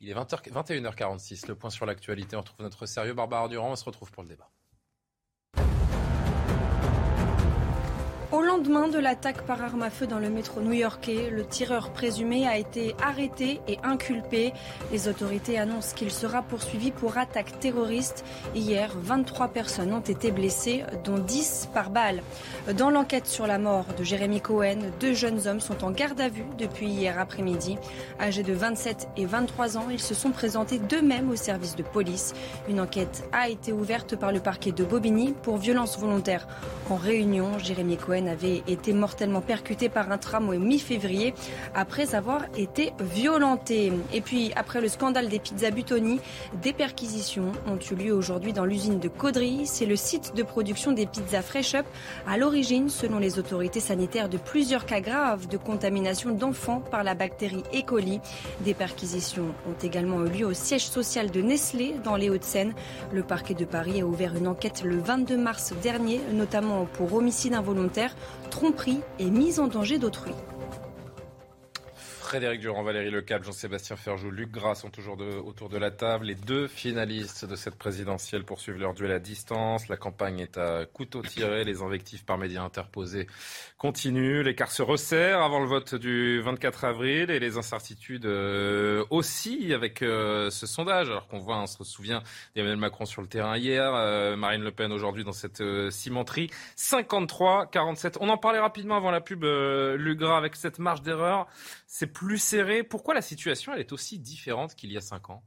Il est 20h, 21h46. Le point sur l'actualité. On retrouve notre sérieux Barbara Durand. On se retrouve pour le débat. Lendemain de l'attaque par arme à feu dans le métro new-yorkais, le tireur présumé a été arrêté et inculpé. Les autorités annoncent qu'il sera poursuivi pour attaque terroriste. Hier, 23 personnes ont été blessées, dont 10 par balle. Dans l'enquête sur la mort de Jérémy Cohen, deux jeunes hommes sont en garde à vue depuis hier après-midi. Âgés de 27 et 23 ans, ils se sont présentés d'eux-mêmes au service de police. Une enquête a été ouverte par le parquet de Bobigny pour violence volontaire. En réunion, Jérémy Cohen avait été mortellement percuté par un tramway mi-février après avoir été violenté. Et puis, après le scandale des pizzas Butoni, des perquisitions ont eu lieu aujourd'hui dans l'usine de Caudry. C'est le site de production des pizzas Fresh Up à l'origine, selon les autorités sanitaires, de plusieurs cas graves de contamination d'enfants par la bactérie E. coli. Des perquisitions ont également eu lieu au siège social de Nestlé dans les Hauts-de-Seine. Le parquet de Paris a ouvert une enquête le 22 mars dernier, notamment pour homicide involontaire tromperie et mise en danger d'autrui. Frédéric Durand, Valérie Lecap, Jean-Sébastien Ferjou, Luc Gras sont toujours autour de la table. Les deux finalistes de cette présidentielle poursuivent leur duel à distance. La campagne est à couteau tiré. Les invectives par médias interposés continuent. L'écart se resserre avant le vote du 24 avril et les incertitudes euh, aussi avec euh, ce sondage. Alors qu'on voit, on se souvient d'Emmanuel Macron sur le terrain hier, euh, Marine Le Pen aujourd'hui dans cette cimenterie. 53, 47. On en parlait rapidement avant la pub, Luc Gras, avec cette marge d'erreur c'est plus serré. Pourquoi la situation elle est aussi différente qu'il y a cinq ans?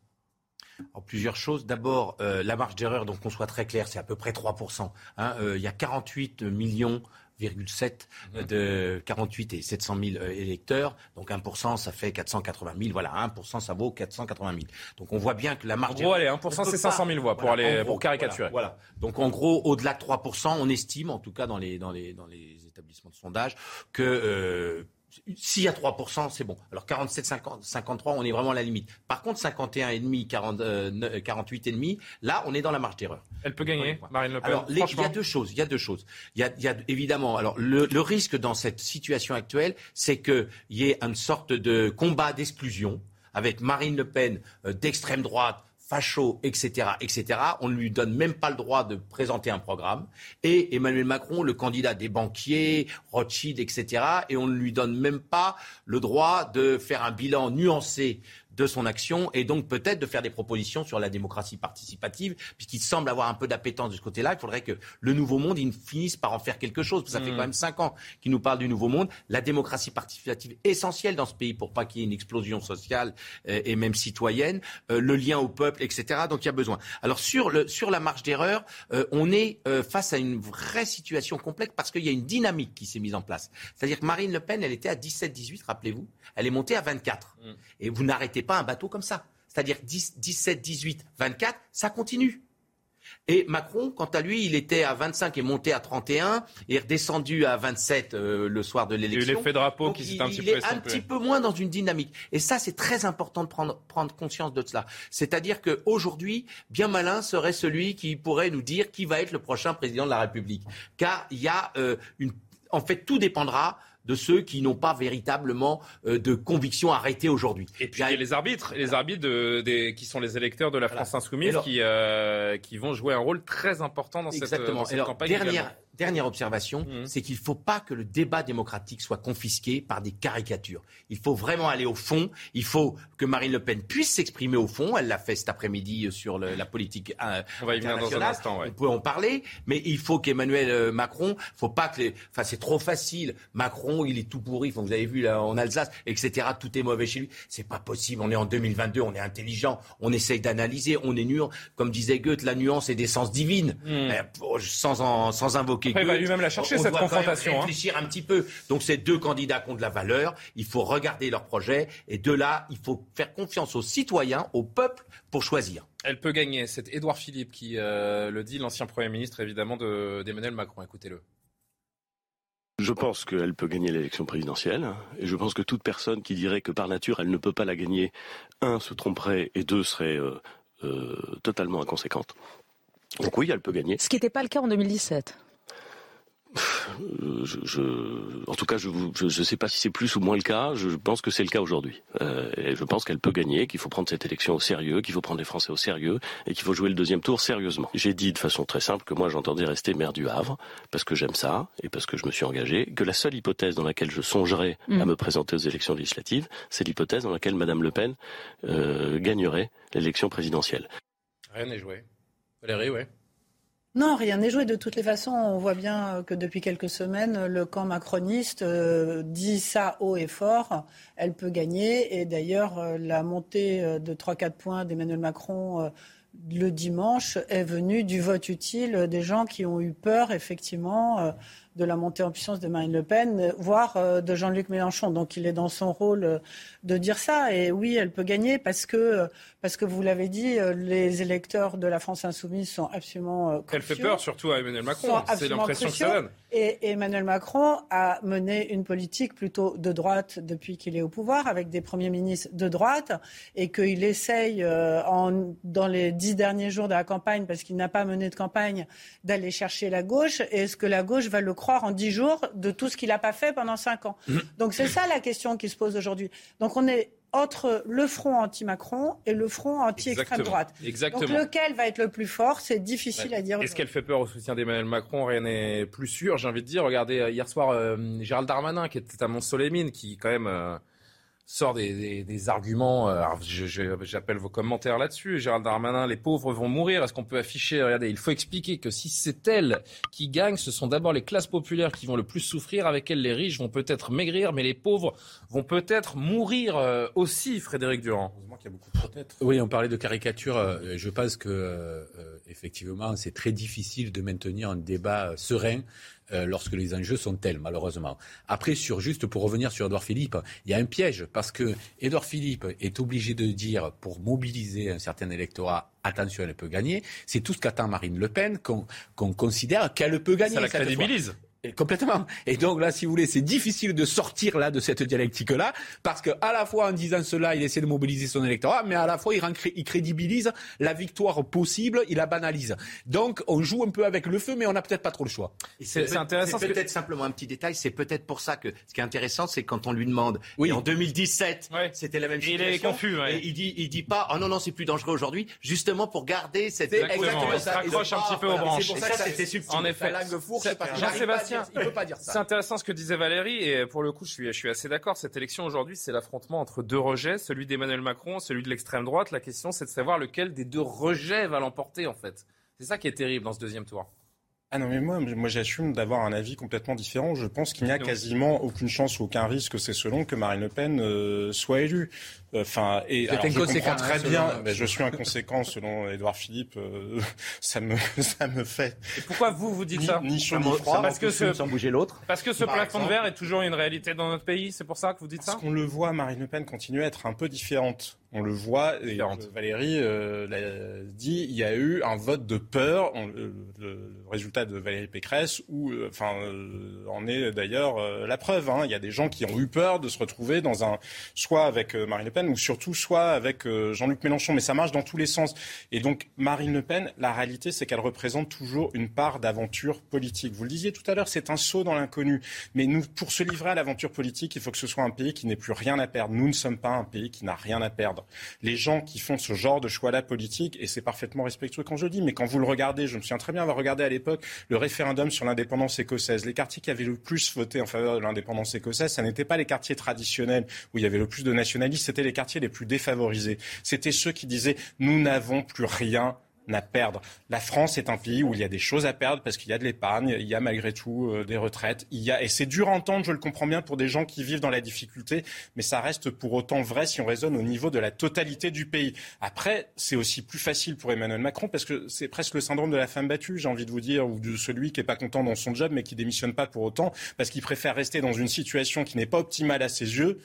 En plusieurs choses. D'abord, la marge d'erreur, donc qu'on soit très clair, c'est à peu près 3%. Hein. Il y a 48 millions 7 mhm. de 48 et 700 000 euh, électeurs. Donc 1%, ça fait 480 000. Voilà, 1%, ça vaut 480 000. Donc on voit bien que la marge... En gros, allez, 1%, c'est 500 000 voix pour, aller, pour caricaturer. Voilà, Donc en gros, au-delà de 3%, on estime, en tout cas dans les, dans les, dans les établissements de sondage, que s'il y a 3%, c'est bon. Alors 47, 50, 53, on est vraiment à la limite. Par contre, 51,5, 40, euh, 48,5, là, on est dans la marge d'erreur. Elle peut gagner, Marine Le Pen. Alors, il y a deux choses. Il y a deux choses. Il y a, il y a évidemment, alors le, le, risque dans cette situation actuelle, c'est qu'il y ait une sorte de combat d'exclusion avec Marine Le Pen euh, d'extrême droite facho, etc., etc. On ne lui donne même pas le droit de présenter un programme. Et Emmanuel Macron, le candidat des banquiers, Rothschild, etc., et on ne lui donne même pas le droit de faire un bilan nuancé de son action et donc peut-être de faire des propositions sur la démocratie participative, puisqu'il semble avoir un peu d'appétence de ce côté-là. Il faudrait que le Nouveau Monde il finisse par en faire quelque chose. Ça fait mmh. quand même cinq ans qu'il nous parle du Nouveau Monde. La démocratie participative essentielle dans ce pays pour pas qu'il y ait une explosion sociale euh, et même citoyenne, euh, le lien au peuple, etc. Donc il y a besoin. Alors sur, le, sur la marge d'erreur, euh, on est face à une vraie situation complexe parce qu'il y a une dynamique qui s'est mise en place. C'est-à-dire que Marine Le Pen, elle était à 17-18, rappelez-vous, elle est montée à 24. Mmh. Et vous n'arrêtez pas un bateau comme ça. C'est-à-dire 17, 18, 24, ça continue. Et Macron, quant à lui, il était à 25 et monté à 31 et redescendu à 27 euh, le soir de l'élection. l'effet drapeau qui s'est un petit peu Il est un petit peu moins dans une dynamique. Et ça, c'est très important de prendre, prendre conscience de cela. C'est-à-dire qu'aujourd'hui, bien malin serait celui qui pourrait nous dire qui va être le prochain président de la République. Car il y a euh, une... En fait, tout dépendra de ceux qui n'ont pas véritablement euh, de conviction arrêtée aujourd'hui. Et puis il y a les arbitres, les arbitres de, qui sont les électeurs de la France insoumise qui, euh, qui vont jouer un rôle très important dans cette, dans cette campagne. Dernière, Dernière observation, mmh. c'est qu'il ne faut pas que le débat démocratique soit confisqué par des caricatures. Il faut vraiment aller au fond. Il faut que Marine Le Pen puisse s'exprimer au fond. Elle l'a fait cet après-midi sur la politique euh, On va y venir dans un instant. On peut en parler, mais il faut qu'Emmanuel euh, Macron, faut pas que les, enfin c'est trop facile. Macron, il est tout pourri. vous avez vu là en Alsace, etc. Tout est mauvais chez lui. C'est pas possible. On est en 2022, on est intelligent, on essaye d'analyser, on est nuant. Comme disait Goethe, la nuance est d'essence divine, mmh. sans, sans invoquer il va lui-même la chercher, cette confrontation. Hein. réfléchir un petit peu. Donc, ces deux candidats qui ont de la valeur. Il faut regarder leur projet. Et de là, il faut faire confiance aux citoyens, au peuple, pour choisir. Elle peut gagner. C'est Édouard Philippe qui euh, le dit, l'ancien Premier ministre, évidemment, d'Emmanuel Macron. Écoutez-le. Je pense qu'elle peut gagner l'élection présidentielle, et je pense que toute personne qui dirait que par nature elle ne peut pas la gagner, un, se tromperait, et deux, serait euh, euh, totalement inconséquente. Donc oui, elle peut gagner. Ce qui n'était pas le cas en 2017 je, en tout cas, je ne sais pas si c'est plus ou moins le cas. Je pense que c'est le cas aujourd'hui. Euh, et je pense qu'elle peut gagner, qu'il faut prendre cette élection au sérieux, qu'il faut prendre les Français au sérieux et qu'il faut jouer le deuxième tour sérieusement. J'ai dit de façon très simple que moi j'entendais rester maire du Havre parce que j'aime ça et parce que je me suis engagé. Que la seule hypothèse dans laquelle je songerais à mm. me présenter aux élections législatives, c'est l'hypothèse dans laquelle Madame Le Pen euh, gagnerait l'élection présidentielle. Rien n'est joué. Valérie, ouais. Non, rien n'est joué. De toutes les façons, on voit bien que depuis quelques semaines, le camp macroniste euh, dit ça haut et fort. Elle peut gagner. Et d'ailleurs, euh, la montée euh, de 3-4 points d'Emmanuel Macron le dimanche est venue du vote utile des gens qui ont eu peur, effectivement de la montée en puissance de Marine Le Pen, voire de Jean-Luc Mélenchon. Donc il est dans son rôle de dire ça. Et oui, elle peut gagner parce que parce que vous l'avez dit, euh, les électeurs de la France insoumise sont absolument euh, Elle fait peur surtout à Emmanuel Macron. C'est l'impression que ça donne. Et Emmanuel Macron a mené une politique plutôt de droite depuis qu'il est au pouvoir, avec des premiers ministres de droite, et qu'il essaye, euh, en, dans les dix derniers jours de la campagne, parce qu'il n'a pas mené de campagne, d'aller chercher la gauche. Et est-ce que la gauche va le croire croire en dix jours de tout ce qu'il n'a pas fait pendant cinq ans. Donc c'est ça la question qui se pose aujourd'hui. Donc on est entre le front anti-Macron et le front anti-extrême droite. Exactement. Donc lequel va être le plus fort? C'est difficile à dire. Est-ce qu'elle fait peur au soutien d'Emmanuel Macron? Rien n'est plus sûr, j'ai envie de dire. Regardez, euh, hier soir, euh, Gérald Darmanin, qui était à Mont-Solémine, qui quand même... Euh, sort des, des, arguments. Euh, j'appelle vos commentaires là-dessus. Gérald Darmanin, les pauvres vont mourir. Est-ce qu'on peut afficher Regardez, il faut expliquer que si c'est elle qui gagne, ce sont d'abord les classes populaires qui vont le plus souffrir. Avec elles, les riches vont peut-être maigrir, mais les pauvres vont peut-être mourir euh, aussi. Frédéric Durand. Heureusement qu'il y a beaucoup de Oui, on parlait de caricature. Euh, je pense que effectivement, c'est très difficile de maintenir un débat serein euh, lorsque les enjeux sont tels, malheureusement. Après, sur juste pour revenir sur Edouard Philippe, il y a un piège parce que Edouard Philippe est obligé de dire pour mobiliser un certain électorat attention, elle peut gagner. C'est tout ce qu'attend Marine Le Pen, qu'on considère qu'elle peut gagner. Ça la crédibilise. Complètement. Et donc là, si vous voulez, c'est difficile de sortir là de cette dialectique-là, parce que à la fois en disant cela, il essaie de mobiliser son électorat, mais à la fois il, il crédibilise la victoire possible, il la banalise. Donc on joue un peu avec le feu, mais on n'a peut-être pas trop le choix. C'est intéressant. C'est peut-être simplement un petit détail. C'est peut-être pour ça que ce qui est intéressant, c'est quand on lui demande. Oui. en 2017, c'était la même chose. Il est confus. Et il dit, il dit pas. Oh non non, c'est plus dangereux aujourd'hui. Justement pour garder cette. Exactement. Il se raccroche un petit peu aux branches. C'est pour ça que c'était subtil. En effet. Jean-Sébastien c'est intéressant ce que disait Valérie, et pour le coup, je suis, je suis assez d'accord. Cette élection aujourd'hui, c'est l'affrontement entre deux rejets, celui d'Emmanuel Macron, celui de l'extrême droite. La question, c'est de savoir lequel des deux rejets va l'emporter, en fait. C'est ça qui est terrible dans ce deuxième tour. Ah non mais moi, moi j'assume d'avoir un avis complètement différent. Je pense qu'il n'y a quasiment aucune chance ou aucun risque, c'est selon que Marine Le Pen euh, soit élue. Enfin, et alors, je comprends très bien. Mais je suis inconséquent selon Édouard Philippe. Euh, ça me ça me fait. Et pourquoi vous vous dites ça Ni chaud ni froid. Parce que ce, sans bouger l'autre. Parce que ce plafond de verre est toujours une réalité dans notre pays. C'est pour ça que vous dites ça. Parce qu'on le voit, Marine Le Pen continue à être un peu différente. On le voit, et Valérie euh, l'a dit, il y a eu un vote de peur. le, résultat de Valérie Pécresse, où, euh, enfin, en est d'ailleurs la preuve. Hein. Il y a des gens qui ont eu peur de se retrouver dans un, soit avec Marine Le Pen ou surtout soit avec euh, Jean-Luc Mélenchon. Mais ça marche dans tous les sens. Et donc Marine Le Pen, la réalité, c'est qu'elle représente toujours une part d'aventure politique. Vous le disiez tout à l'heure, c'est un saut dans l'inconnu. Mais nous, pour se livrer à l'aventure politique, il faut que ce soit un pays qui n'ait plus rien à perdre. Nous ne sommes pas un pays qui n'a rien à perdre. Les gens qui font ce genre de choix-là politique, et c'est parfaitement respectueux quand je le dis, mais quand vous le regardez, je me souviens très bien avoir regardé à l'époque le référendum sur l'indépendance écossaise. Les quartiers qui avaient le plus voté en faveur de l'indépendance écossaise, ça n'était pas les quartiers traditionnels où il y avait le plus de nationalistes, c'était les quartiers les plus défavorisés. C'était ceux qui disaient nous n'avons plus rien à perdre. La France est un pays où il y a des choses à perdre parce qu'il y a de l'épargne, il y a malgré tout euh, des retraites, il y a et c'est dur à entendre, je le comprends bien pour des gens qui vivent dans la difficulté, mais ça reste pour autant vrai si on raisonne au niveau de la totalité du pays. Après, c'est aussi plus facile pour Emmanuel Macron parce que c'est presque le syndrome de la femme battue, j'ai envie de vous dire, ou de celui qui est pas content dans son job mais qui démissionne pas pour autant parce qu'il préfère rester dans une situation qui n'est pas optimale à ses yeux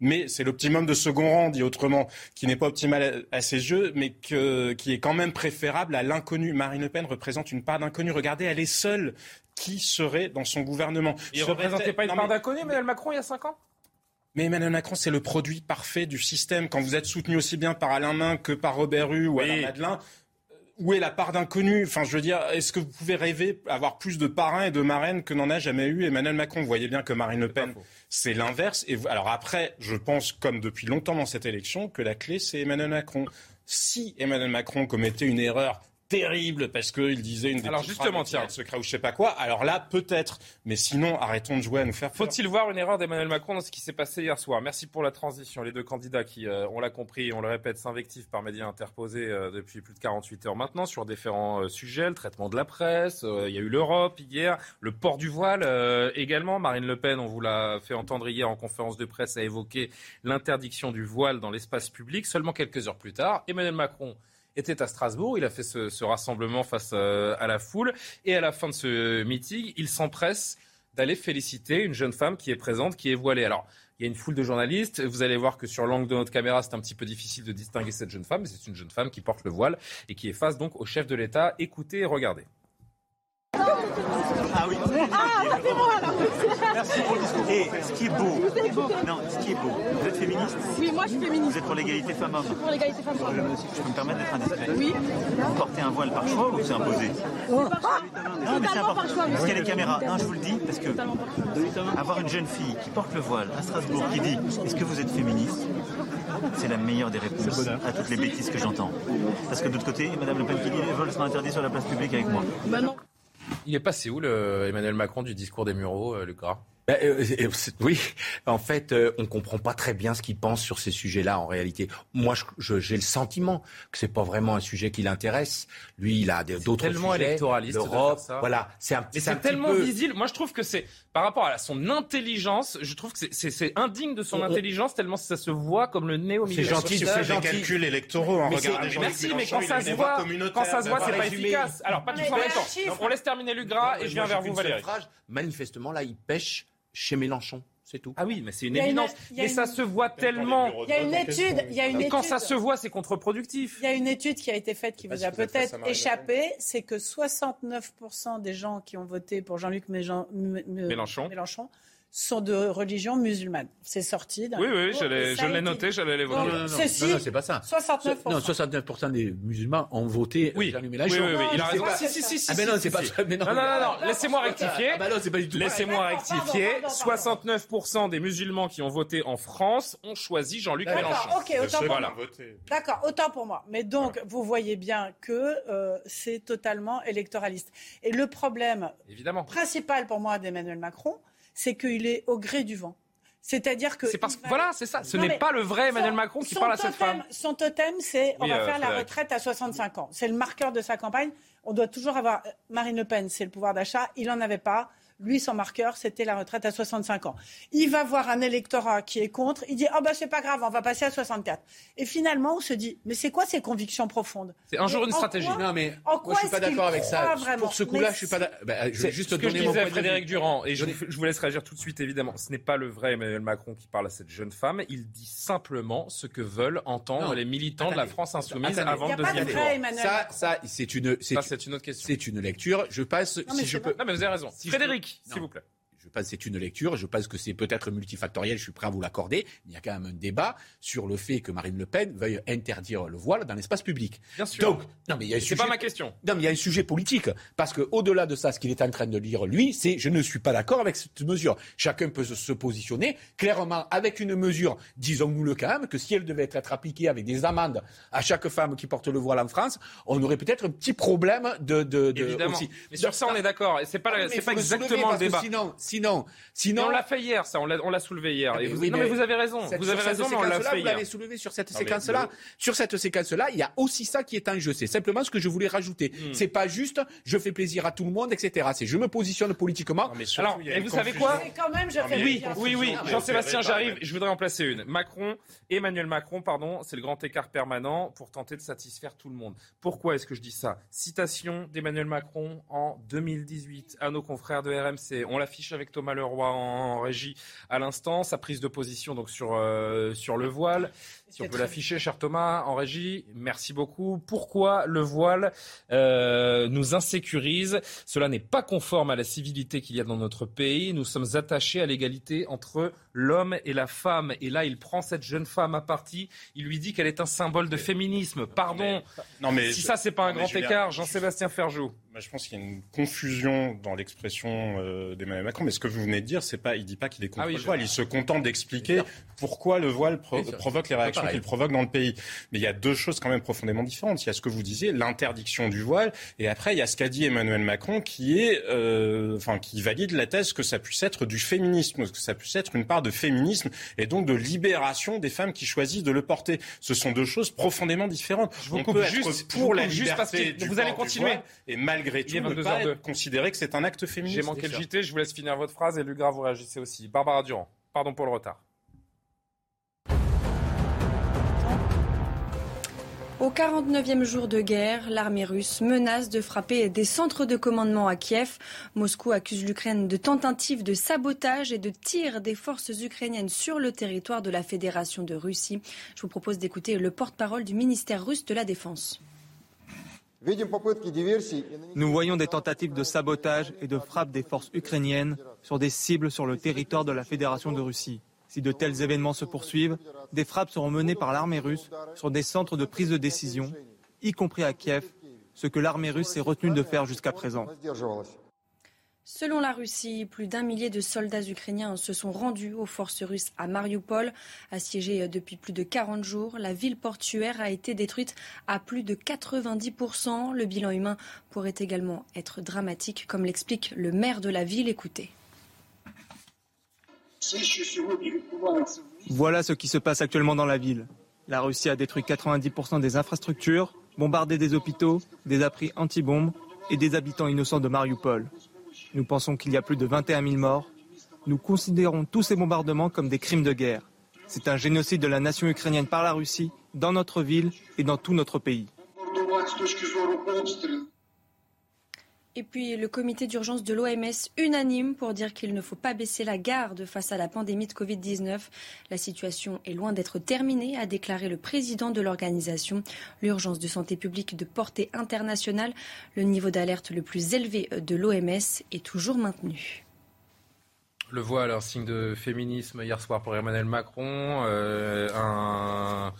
mais c'est l'optimum de second rang, dit autrement, qui n'est pas optimal à, ses yeux, mais qui est quand même préférable à l'inconnu. Marine Le Pen représente une part d'inconnu. Regardez, elle est seule. Qui serait dans son gouvernement? Il ne représentait pas une part d'inconnu, Emmanuel Macron, il y a cinq ans? Mais Emmanuel Macron, c'est le produit parfait du système. Quand vous êtes soutenu aussi bien par Alain Main que par Robert Hue ou Alain Madelin, où est la part d'inconnu? Enfin, je veux dire, est-ce que vous pouvez rêver avoir plus de parrains et de marraines que n'en a jamais eu Emmanuel Macron? Vous voyez bien que Marine Le Pen, c'est l'inverse. Et alors après, je pense, comme depuis longtemps dans cette élection, que la clé, c'est Emmanuel Macron. Si Emmanuel Macron commettait une erreur terrible parce qu'il disait une des alors justement tiens secret ou je sais pas quoi. Alors là peut-être. Mais sinon arrêtons de jouer à nous faire faut-il voir une erreur d'Emmanuel Macron dans ce qui s'est passé hier soir? Merci pour la transition. Les deux candidats qui euh, on l'a compris on le répète s'invectivent par médias interposés euh, depuis plus de 48 heures maintenant sur différents euh, sujets. Le traitement de la presse il y a eu l'Europe hier le port du voile également. Marine Le Pen on vous l'a fait entendre hier en conférence de presse a évoqué l'interdiction du voile dans l'espace public. Seulement quelques heures plus tard Emmanuel Macron était à Strasbourg. Il a fait ce, rassemblement face euh, à la foule. Et à la fin de ce meeting, il s'empresse d'aller féliciter une jeune femme qui est présente, qui est voilée. Alors, il y a une foule de journalistes. Vous allez voir que sur l'angle de notre caméra, c'est un petit peu difficile de distinguer cette jeune femme. Mais c'est une jeune femme qui porte le voile et qui est face donc au chef de l'État. Écoutez et regardez. Ah oui. Ah, c'est moi là. Merci pour le discours. Et ce qui est beau. Non, ce qui est beau. Vous êtes féministe? Oui, moi je suis féministe. Vous êtes pour l'égalité femmes-hommes Je suis pour l'égalité femmes-hommes. Je peux me permettre d'être indiscret Oui. Vous portez un voile par choix ou c'est imposé Oh. Non, mais c'est important. Parce qu'il y a les caméras. Non, je vous le dis, parce que avoir une jeune fille qui porte le voile à Strasbourg qui dit Est-ce que vous êtes féministe? C'est la meilleure des réponses à toutes les bêtises que j'entends. Parce que de l'autre côté, Madame Le Pen qui dit les vols sont interdits sur la place publique avec moi. Bah non. Il est passé où le Emmanuel Macron du discours des Mureaux, euh, Lucas? Ben, euh, euh, oui, en fait, euh, on comprend pas très bien ce qu'il pense sur ces sujets-là. En réalité, moi, j'ai le sentiment que c'est pas vraiment un sujet qui l'intéresse. Lui, il a d'autres sujets. Tellement électoraliste. L'Europe, voilà. C'est un, Mais c'est tellement peu... visible. Moi, je trouve que c'est par rapport à son intelligence. Je trouve que c'est indigne de son on, intelligence tellement ça se voit comme le nez au milieu. C'est gentil, c'est gentil. calculs électoraux. Hein, regardez, merci, mais quand ça se voit, quand ça se voit, c'est pas efficace. Alors, pas tout en même temps. On laisse terminer Lugras et je viens vers vous, Valérie. Manifestement, là, il pêche chez Mélenchon. C'est tout. Ah oui, mais c'est une évidence. Mais ça se voit tellement. Il y a une étude. Il y a une Quand ça se voit, c'est contre-productif. Il y a une étude qui a été faite qui vous a peut-être échappé. C'est que 69% des gens qui ont voté pour Jean-Luc Mélenchon. Mélenchon sont de religion musulmane. C'est sorti. Oui, oui, je l'ai noté, j'allais l'évoquer. Non, non, non, c'est pas ça. 69%. Non, 69% des musulmans ont voté oui. Jean-Luc Mélenchon. Oui, oui, oui, il a raison. Si, si, si, si. Ah, mais non, c'est pas ça. Non, non, non, laissez-moi rectifier. Ah, bah non, c'est pas du tout. Laissez-moi rectifier. 69% des musulmans qui ont voté en France ont choisi Jean-Luc Mélenchon. ok, autant pour moi. D'accord, autant pour moi. Mais donc, vous voyez bien que euh, c'est totalement électoraliste. Et le problème principal pour moi d'Emmanuel Macron, c'est qu'il est au gré du vent. C'est-à-dire que. C'est parce que voilà, c'est ça. Ce n'est pas le vrai Emmanuel Macron qui parle à cette femme. Son totem, c'est on va euh, faire la retraite à 65 ans. C'est le marqueur de sa campagne. On doit toujours avoir. Euh, Marine Le Pen, c'est le pouvoir d'achat. Il n'en avait pas. Lui, son marqueur, c'était la retraite à 65 ans. Il va voir un électorat qui est contre. Il dit Ah, oh, bah, c'est pas grave, on va passer à 64. Et finalement, on se dit Mais c'est quoi ces convictions profondes? C'est un jour une stratégie. non, mais moi, je suis pas d'accord avec ça. Pour ce coup-là, je suis pas d'accord. Bah, je vais juste ce que je disais à Frédéric Durand, et je, vous laisse réagir tout de suite, évidemment. Ce n'est pas le vrai Emmanuel Macron qui parle à cette jeune femme. Il dit simplement ce que veulent entendre les militants de la France insoumise avant le deuxième tour. Ça, ça c'est une, c'est une autre question. C'est une lecture. Je passe, si je peux. Non, mais vous avez raison. Frédéric, s'il vous plaît je pense que c'est une lecture, je pense que c'est peut-être multifactoriel, je suis prêt à vous l'accorder. Il y a quand même un débat sur le fait que Marine Le Pen veuille interdire le voile dans l'espace public. Bien sûr. Donc, non, mais il y a C'est pas ma question. Non, mais il y a un sujet politique. Parce que, au-delà de ça, ce qu'il est en train de lire, lui, c'est je ne suis pas d'accord avec cette mesure. Chacun peut se positionner clairement avec une mesure, disons-nous-le quand même, que si elle devait être appliquée avec des amendes à chaque femme qui porte le voile en France, on aurait peut-être un petit problème de. de, de Évidemment. Aussi. Mais sur ça, on est d'accord. C'est pas, c'est pas exactement le débat. Sinon, sinon, sinon on l'a fait hier, ça, on l'a soulevé hier. Ah, vous, non, mais vous avez raison. vous avez raison, on l'a fait Vous l'avez soulevé sur cette séquence-là. Sur cette séquence-là, il y a aussi ça qui est en jeu. C'est simplement ce que je voulais rajouter. Hmm. C'est pas juste, je fais plaisir à tout le monde, etc. C'est je me positionne politiquement. Alors, et vous savez quoi Quand même, je fais Oui, oui, oui. Jean-Sébastien, j'arrive. Je voudrais en placer une. Macron, Emmanuel Macron, pardon, c'est le grand écart permanent pour tenter de satisfaire tout le monde. Pourquoi est-ce que je dis ça? Citation d'Emmanuel Macron en 2018 à nos confrères de RMC. On l'affiche avec Thomas Leroy en régie à l'instant. Sa prise de position donc sur, euh, sur le voile. Si on peut l'afficher, cher Thomas, en régie, merci beaucoup. Pourquoi le voile euh, nous insécurise? Cela n'est pas conforme à la civilité qu'il y a dans notre pays. Nous sommes attachés à l'égalité entre l'homme et la femme. Et là, il prend cette jeune femme à partie. Il lui dit qu'elle est un symbole de féminisme. Pardon. Non mais, si ça, c'est pas un grand écart, Jean-Sébastien Ferjou. je pense qu'il y a une confusion dans l'expression euh, d'Emmanuel Macron. Mais ce que vous venez de dire, c'est pas, il dit pas qu'il est contre ah le voile. Il se contente d'expliquer pourquoi le voile provoque les réactions qu'il provoque dans le pays. Mais il y a deux choses quand même profondément différentes. Il y a ce que vous disiez, l'interdiction du voile, et après il y a ce qu'a dit Emmanuel Macron, qui est, euh, enfin, qui valide la thèse que ça puisse être du féminisme, que ça puisse être une part de féminisme et donc de libération des femmes qui choisissent de le porter. Ce sont deux choses profondément différentes. Je vous coupe juste pour la juste parce que vous allez continuer et malgré tout ne pas être considérer que c'est un acte féministe. J'ai manqué le JT, je vous laisse finir votre phrase et Lugra vous réagissez aussi. Barbara Durand, pardon pour le retard. Au 49e jour de guerre, l'armée russe menace de frapper des centres de commandement à Kiev. Moscou accuse l'Ukraine de tentatives de sabotage et de tir des forces ukrainiennes sur le territoire de la Fédération de Russie. Je vous propose d'écouter le porte-parole du ministère russe de la Défense. Nous voyons des tentatives de sabotage et de frappe des forces ukrainiennes sur des cibles sur le territoire de la Fédération de Russie. Si de tels événements se poursuivent, des frappes seront menées par l'armée russe sur des centres de prise de décision, y compris à Kiev, ce que l'armée russe s'est retenue de faire jusqu'à présent. Selon la Russie, plus d'un millier de soldats ukrainiens se sont rendus aux forces russes à Mariupol. Assiégée depuis plus de 40 jours, la ville portuaire a été détruite à plus de 90%. Le bilan humain pourrait également être dramatique, comme l'explique le maire de la ville. Écoutez. Voilà ce qui se passe actuellement dans la ville. La Russie a détruit 90% des infrastructures, bombardé des hôpitaux, des abris anti-bombes et des habitants innocents de Mariupol. Nous pensons qu'il y a plus de 21 000 morts. Nous considérons tous ces bombardements comme des crimes de guerre. C'est un génocide de la nation ukrainienne par la Russie, dans notre ville et dans tout notre pays. Et puis le comité d'urgence de l'OMS unanime pour dire qu'il ne faut pas baisser la garde face à la pandémie de Covid-19. La situation est loin d'être terminée, a déclaré le président de l'organisation. L'urgence de santé publique de portée internationale, le niveau d'alerte le plus élevé de l'OMS est toujours maintenu. Le voile, un signe de féminisme hier soir pour Emmanuel Macron. Euh, un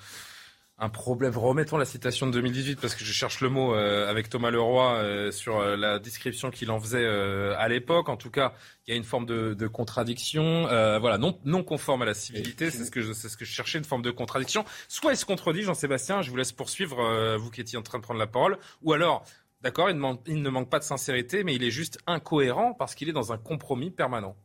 un problème. Remettons la citation de 2018 parce que je cherche le mot euh, avec Thomas Leroy euh, sur euh, la description qu'il en faisait à l'époque. En tout cas, il y a une forme de, de contradiction, voilà, non, non conforme à la civilité. C'est ce que je, c'est ce que je cherchais, une forme de contradiction. Soit il se contredit, Jean-Sébastien. Je vous laisse poursuivre, vous qui étiez en train de prendre la parole, ou alors. D'accord, il, il ne manque pas de sincérité, mais il est juste incohérent parce qu'il est dans un compromis permanent.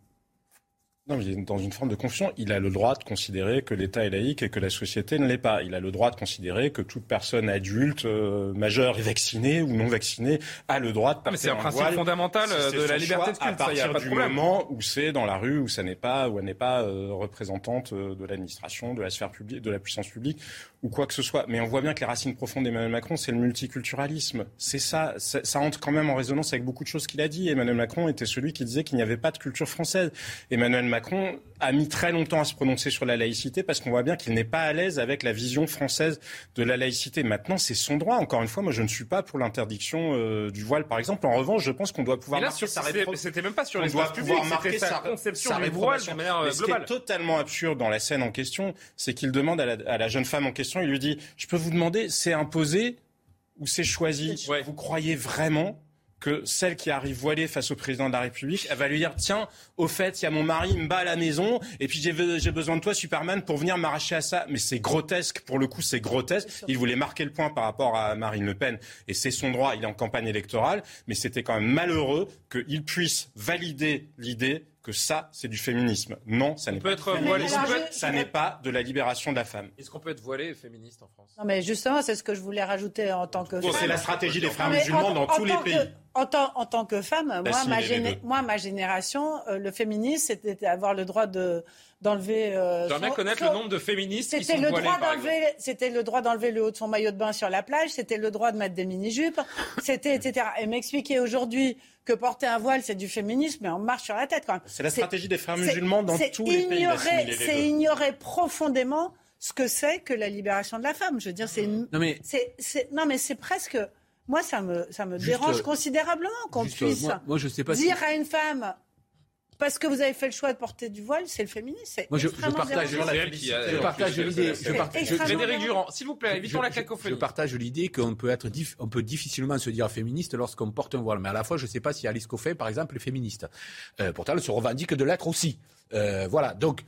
Non, il est dans une forme de confusion. Il a le droit de considérer que l'État est laïque et que la société ne l'est pas. Il a le droit de considérer que toute personne adulte, euh, majeure et vaccinée ou non vaccinée a le droit de porter mais c'est un principe fondamental euh, de la liberté de culte. À partir du moment où c'est dans la rue, où ça n'est pas, où elle n'est pas euh, représentante de l'administration, de la sphère publique, de la puissance publique ou quoi que ce soit. Mais on voit bien que les racines profondes d'Emmanuel Macron, c'est le multiculturalisme. C'est ça, ça entre quand même en résonance avec beaucoup de choses qu'il a dit. Emmanuel Macron était celui qui disait qu'il n'y avait pas de culture française. Emmanuel Macron a mis très longtemps à se prononcer sur la laïcité parce qu'on voit bien qu'il n'est pas à l'aise avec la vision française de la laïcité. Maintenant, c'est son droit. Encore une fois, moi, je ne suis pas pour l'interdiction euh, du voile, par exemple. En revanche, je pense qu'on doit pouvoir marquer sa C'était même pas sur public, c'était sa, conception du voile de manière Mais Ce qui est totalement absurde dans la scène en question, c'est qu'il demande à la, à la jeune femme en question, il lui dit, je peux vous demander, c'est imposé ou c'est choisi? Vous croyez vraiment que celle qui arrive voilée face au président de la République, elle va lui dire tiens, au fait, il y a mon mari, il me bat à la maison, et puis j'ai besoin de toi, Superman, pour venir m'arracher à ça. Mais c'est grotesque, pour le coup, c'est grotesque. Il voulait marquer le point par rapport à Marine Le Pen, et c'est son droit, il est en campagne électorale, mais c'était quand même malheureux qu'il puisse valider l'idée que ça, c'est du féminisme. Non, ça n'est pas. Être voilé, ça n'est pas de la libération de la femme. Est-ce qu'on peut être voilé et féministe en France? Non, mais justement, c'est ce que je voulais rajouter en tant que. c'est la stratégie des frères musulmans dans tous les pays. En tant, en tant, que femme, moi, ma, moi, ma génération, euh, le féminisme, c'était avoir le droit de d'enlever. Euh, J'aimerais bien connaître le nombre de féministes qui sont le droit d'enlever. C'était le droit d'enlever le haut de son maillot de bain sur la plage. C'était le droit de mettre des mini-jupes. C'était etc. Et m'expliquer aujourd'hui que porter un voile, c'est du féminisme, mais on marche sur la tête quand même. C'est la stratégie des frères musulmans dans tous les pays. C'est ignorer profondément ce que c'est que la libération de la femme. Je veux dire, c'est non mais c'est non mais c'est presque. Moi, ça me ça me dérange euh, considérablement qu'on puisse moi, je sais pas dire à une femme parce que vous avez fait le choix de porter du voile, c'est le féminisme. Moi, je, partage, je partage l'idée. Frédéric Durand, s'il vous plaît, évitons la cacophonie. Je partage l'idée qu'on peut être, on peut difficilement se dire féministe lorsqu'on porte un voile. Mais à la fois, je ne sais pas si Alice Coffey, par exemple, est féministe. Euh, pourtant, elle se revendique de l'être aussi. Euh, voilà. Donc,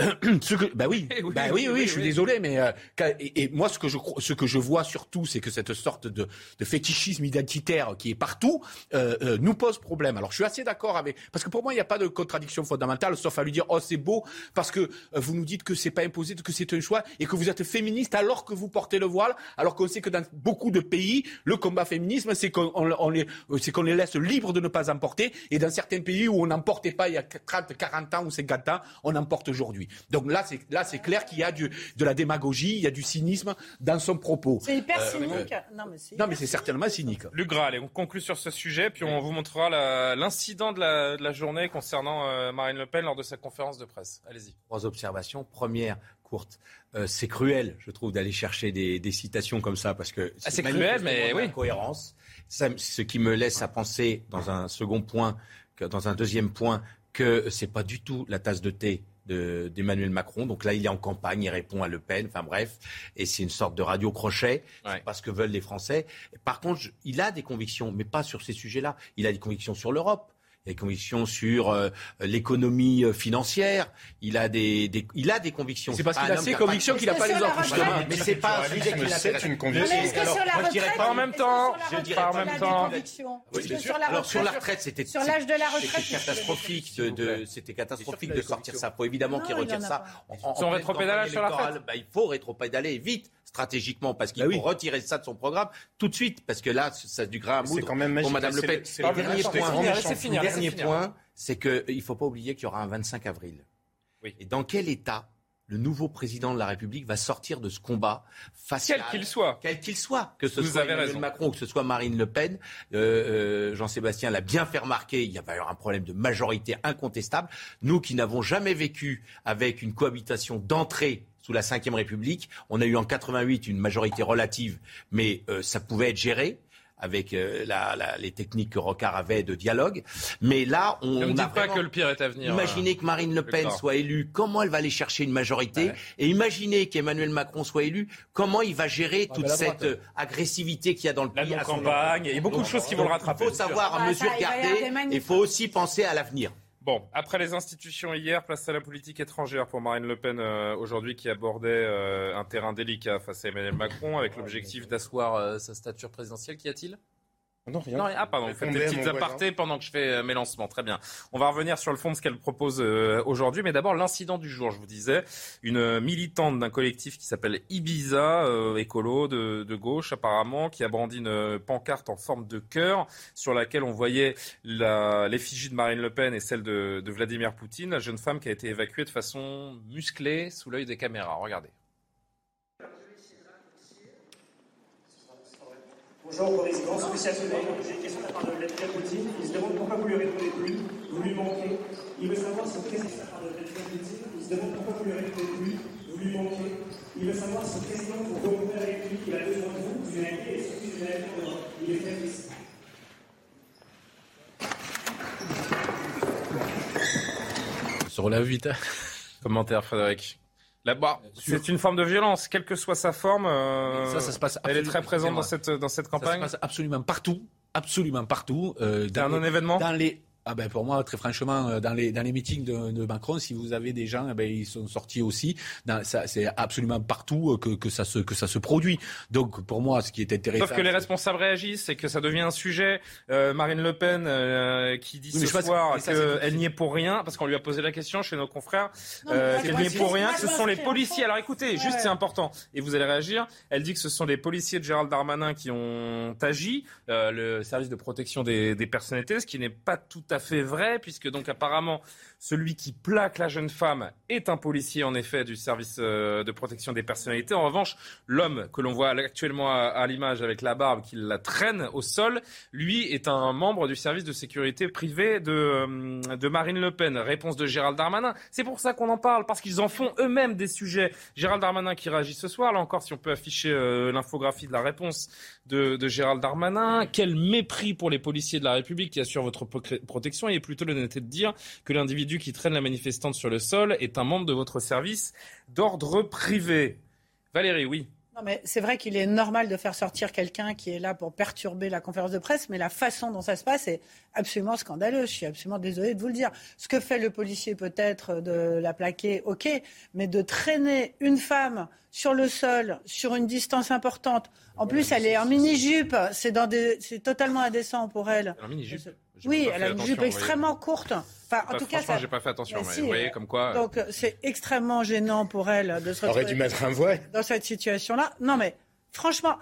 bah oui, bah oui, oui, je suis désolé, mais euh, et, moi ce que je ce que je vois surtout, c'est que cette sorte de, de, fétichisme identitaire qui est partout euh, euh, nous pose problème. Alors je suis assez d'accord avec parce que pour moi il n'y a pas de contradiction fondamentale, sauf à lui dire oh c'est beau parce que vous nous dites que c'est pas imposé, que c'est un choix et que vous êtes féministe alors que vous portez le voile, alors qu'on sait que dans beaucoup de pays le combat féminisme c'est qu'on on les c'est qu'on les laisse libres de ne pas en porter et dans certains pays où on n'en portait pas il y a 30, 40 ans ou 50 ans, on en porte aujourd'hui. Donc là, c'est là, c'est clair qu'il y a du, de la démagogie, il y a du cynisme dans son propos. C'est hyper euh, cynique. non, mais c'est, non, mais c'est certainement cynique. Luc Gras, allez, on conclut sur ce sujet, puis on vous montrera l'incident de la, journée concernant euh, Marine Le Pen lors de sa conférence de presse. Allez-y. Trois observations. Première, courte. Euh, c'est cruel, je trouve, d'aller chercher des, citations comme ça parce que ah, c'est cruel, mais oui. Cohérence. ce qui me laisse à penser, dans un second point, que, dans un deuxième point, que c'est pas du tout la tasse de thé d'Emmanuel Macron. Donc là, il est en campagne, il répond à Le Pen, enfin bref, et c'est une sorte de radio crochet, c'est pas ce que veulent les Français. Par contre, il a des convictions, mais pas sur ces sujets-là. Il a des convictions sur l'Europe il a des convictions sur euh, l'économie euh, financière. Il a des, des, il a des convictions. C'est parce qu'il a ses convictions qu'il n'a pas les autres. Mais c'est pas un sujet qui C'est une conviction. pas en même temps. Je dirais pas en même temps. Alors sur la retraite, c'était sur l'âge de la retraite, c'était catastrophique de, c'était catastrophique de sortir ça. Faut évidemment qu'il retire ça. Son rétropédalage sur la retraite. Bah, il faut rétropédaler vite stratégiquement parce qu'il bah faut retirer ça de son programme tout de suite parce que là ça du grain à moudre quand même pour Madame Le Pen. Le dernier point, dernier point, c'est qu'il ne faut pas oublier qu'il y aura un 25 avril. Et dans quel état le nouveau président de la République va sortir de ce combat quel qu'il soit, quel qu'il soit, que ce soit Emmanuel Macron ou que ce soit Marine Le Pen. Euh, euh, Jean-Sébastien l'a bien fait remarquer. Il y avait un problème de majorité incontestable. Nous qui n'avons jamais vécu avec une cohabitation d'entrée sous la Ve République. On a eu en 88 une majorité relative, mais euh, ça pouvait être géré avec euh, les techniques que Rocard avait de dialogue. Mais là, on n'a pas que le pire est à venir. Imaginez que Marine Le Pen soit élue, comment elle va aller chercher une majorité Et imaginez qu'Emmanuel Macron soit élu, comment il va gérer toute cette euh, agressivité qu'il y a dans le pays. La campagne, il y a beaucoup de choses qui vont le rattraper. Il faut savoir à mesure garder, il faut aussi penser à l'avenir. Bon, après les institutions hier, place à la politique étrangère pour Marine Le Pen euh, aujourd'hui qui abordait euh, un terrain délicat face à Emmanuel Macron avec l'objectif d'asseoir euh, sa stature présidentielle. Qu'y a-t-il? Non, rien. ah, pardon, vous faites des petites apartés pendant que je fais euh, mes lancements. Très bien. On va revenir sur le fond de ce qu'elle propose euh, aujourd'hui. Mais d'abord, l'incident du jour, je vous disais. Une militante d'un collectif qui s'appelle Ibiza, euh, écolo de, de, gauche apparemment, qui a brandi une pancarte en forme de cœur sur laquelle on voyait l'effigie de Marine Le Pen et celle de, de Vladimir Poutine, la jeune femme qui a été évacuée de façon musclée sous l'œil des caméras. Regardez. Bonjour, J'ai une question la part de. Il se demande pourquoi vous lui plus. Vous lui. Il veut savoir si président de la part de. Il se demande pourquoi vous lui répondez plus. Vous lui manquez. Il veut savoir si président, pour rencontrer avec lui, il a besoin de vous, vous avez et surtout vous. Il est très ici. Se relève vite. Commentaire, Frédéric. Là-bas, c'est une forme de violence, quelle que soit sa forme. Euh, ça, ça se passe. Elle est très présente dans cette dans cette campagne. Ça se passe absolument partout, absolument partout. Euh, dans un non-événement. Dans les ah ben pour moi, très franchement, euh, dans les, dans les meetings de, de Macron, si vous avez des gens, eh ben ils sont sortis aussi. C'est absolument partout euh, que, que, ça se, que ça se produit. Donc pour moi, ce qui est intéressant... Sauf que les responsables réagissent et que ça devient un sujet. Euh, Marine Le Pen euh, qui dit ce soir qu'elle n'y est pour rien, parce qu'on lui a posé la question chez nos confrères, euh, qu'elle n'y est pour rien, que ce sont les policiers. Alors écoutez, juste c'est important, et vous allez réagir. Elle dit que ce sont les policiers de Gérald Darmanin qui ont agi, le service de protection des, des personnalités, ce qui n'est pas tout à fait vrai, puisque donc apparemment celui qui plaque la jeune femme est un policier, en effet, du service euh, de protection des personnalités. En revanche, l'homme que l'on voit actuellement à, l'image avec la barbe qui la traîne au sol, lui est un membre du service de sécurité privé de, euh, de Marine Le Pen. Réponse de Gérald Darmanin. C'est pour ça qu'on en parle, parce qu'ils en font eux-mêmes des sujets. Gérald Darmanin qui réagit ce soir, là encore, si on peut afficher euh, l'infographie de la réponse de, de Gérald Darmanin. Quel mépris pour les policiers de la République qui assurent votre protection. Et plutôt l'honnêteté de dire que l'individu qui traîne la manifestante sur le sol est un membre de votre service d'ordre privé. Valérie, oui. Non, mais c'est vrai qu'il est normal de faire sortir quelqu'un qui est là pour perturber la conférence de presse, mais la façon dont ça se passe est absolument scandaleuse. Je suis absolument désolée de vous le dire. Ce que fait le policier, peut-être, de la plaquer, ok, mais de traîner une femme sur le sol, sur une distance importante. En plus, elle est en mini-jupe. C'est, c'est totalement indécent pour elle. En mini-jupe oui, elle a une jupe extrêmement courte. Enfin, en tout cas, ça... j'ai pas fait attention. mais vous voyez comme quoi. Donc, c'est extrêmement gênant pour elle de se retrouver. dû mettre un voile. Dans cette situation-là. Non, mais franchement,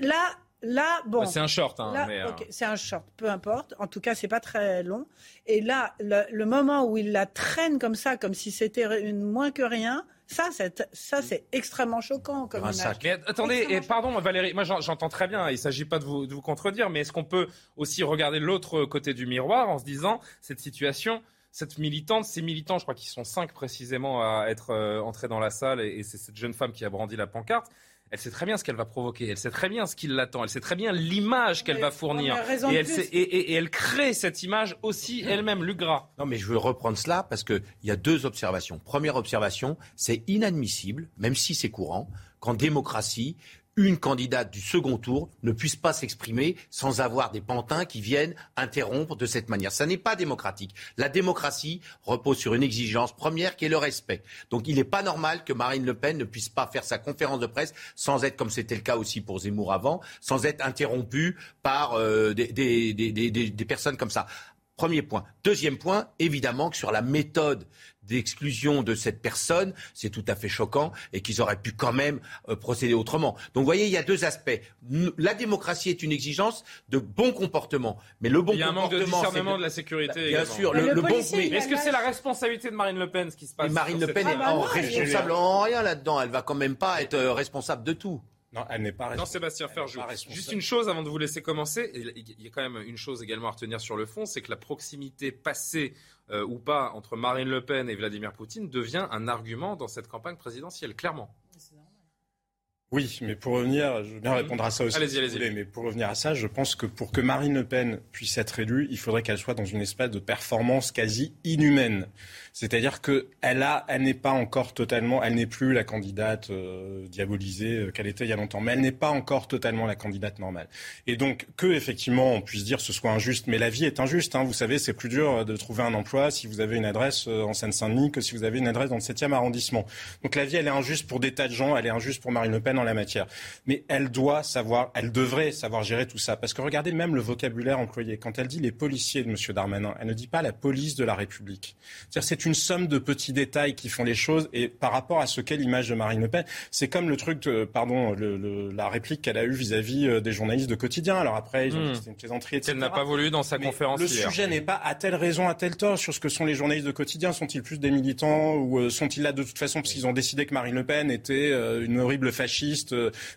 là, là, bon. Bah, c'est un short, hein, euh, c'est un short, peu importe. En tout cas, c'est pas très long. Et là, le, moment où il la traîne comme ça, comme si c'était une moins que rien, ça, c'est, ça, c'est extrêmement choquant comme image. attendez, et pardon, Valérie, moi j'entends très bien, il ne s'agit pas de vous, de vous contredire, mais est-ce qu'on peut aussi regarder l'autre côté du miroir en se disant, cette situation, cette militante, ces militants, je crois qu'ils sont cinq précisément à être euh, entrés dans la salle, et, c'est cette jeune femme qui a brandi la pancarte. Elle sait très bien ce qu'elle va provoquer, elle sait très bien ce qui l'attend, elle sait très bien l'image qu'elle va fournir. Et elle, et, elle, crée cette image aussi elle-même, Lugra. Non, mais je veux reprendre cela parce qu'il y a deux observations. Première observation, c'est inadmissible, même si c'est courant, qu'en démocratie, une candidate du second tour ne puisse pas s'exprimer sans avoir des pantins qui viennent interrompre de cette manière. Ça n'est pas démocratique. La démocratie repose sur une exigence première qui est le respect. Donc il n'est pas normal que Marine Le Pen ne puisse pas faire sa conférence de presse sans être, comme c'était le cas aussi pour Zemmour avant, sans être interrompue par euh, des, des personnes comme ça. Premier point. Deuxième point, évidemment que sur la méthode d'exclusion de cette personne, c'est tout à fait choquant et qu'ils auraient pu quand même euh, procéder autrement. Donc vous voyez, il y a deux aspects. La démocratie est une exigence de bon comportement, mais le bon comportement, il y a un manque de discernement de... la sécurité. Bien sûr, le, bon. Mais est-ce que c'est la responsabilité de Marine Le Pen ce qui se passe Marine Le Pen est en responsable en rien là-dedans. Elle va quand même pas être euh, responsable de tout. Non, elle n'est pas responsable. Non, Sébastien Ferjou. Juste une chose avant de vous laisser commencer. Il y a quand même une chose également à retenir sur le fond, c'est que la proximité passée euh, ou pas entre Marine Le Pen et Vladimir Poutine devient un argument dans cette campagne présidentielle, clairement. Oui, mais pour revenir, je vais bien répondre à ça aussi. Allez-y, allez-y. Mais pour revenir à ça, je pense que pour que Marine Le Pen puisse être élue, il faudrait qu'elle soit dans une espèce de performance quasi inhumaine. C'est-à-dire qu'elle a, elle n'est pas encore totalement, elle n'est plus la candidate euh, diabolisée euh, qu'elle était il y a longtemps, mais elle n'est pas encore totalement la candidate normale. Et donc que effectivement on puisse dire ce soit injuste, mais la vie est injuste. Hein, vous savez, c'est plus dur euh, de trouver un emploi si vous avez une adresse en Seine-Saint-Denis que si vous avez une adresse dans le 7e arrondissement. Donc la vie, elle est injuste pour des tas de gens, elle est injuste pour Marine Le Pen en la matière. Mais elle doit savoir, elle devrait savoir gérer tout ça, parce que regardez même le vocabulaire employé. Quand elle dit les policiers de M. Darmanin, elle ne dit pas la police de la République. C'est une somme de petits détails qui font les choses. Et par rapport à ce qu'est l'image de Marine Le Pen, c'est comme le truc, de, pardon, le, la réplique qu'elle a eue vis-à-vis euh, des journalistes de quotidien. Alors après, ils ont hmm. c'était une plaisanterie, etc. Elle n'a pas voulu dans sa conférence Le sujet n'est pas à telle raison, à tel tort sur ce que sont les journalistes de quotidien. Sont-ils plus des militants ou euh, sont-ils là de toute façon parce qu'ils ont décidé que Marine Le Pen était euh, une horrible fasciste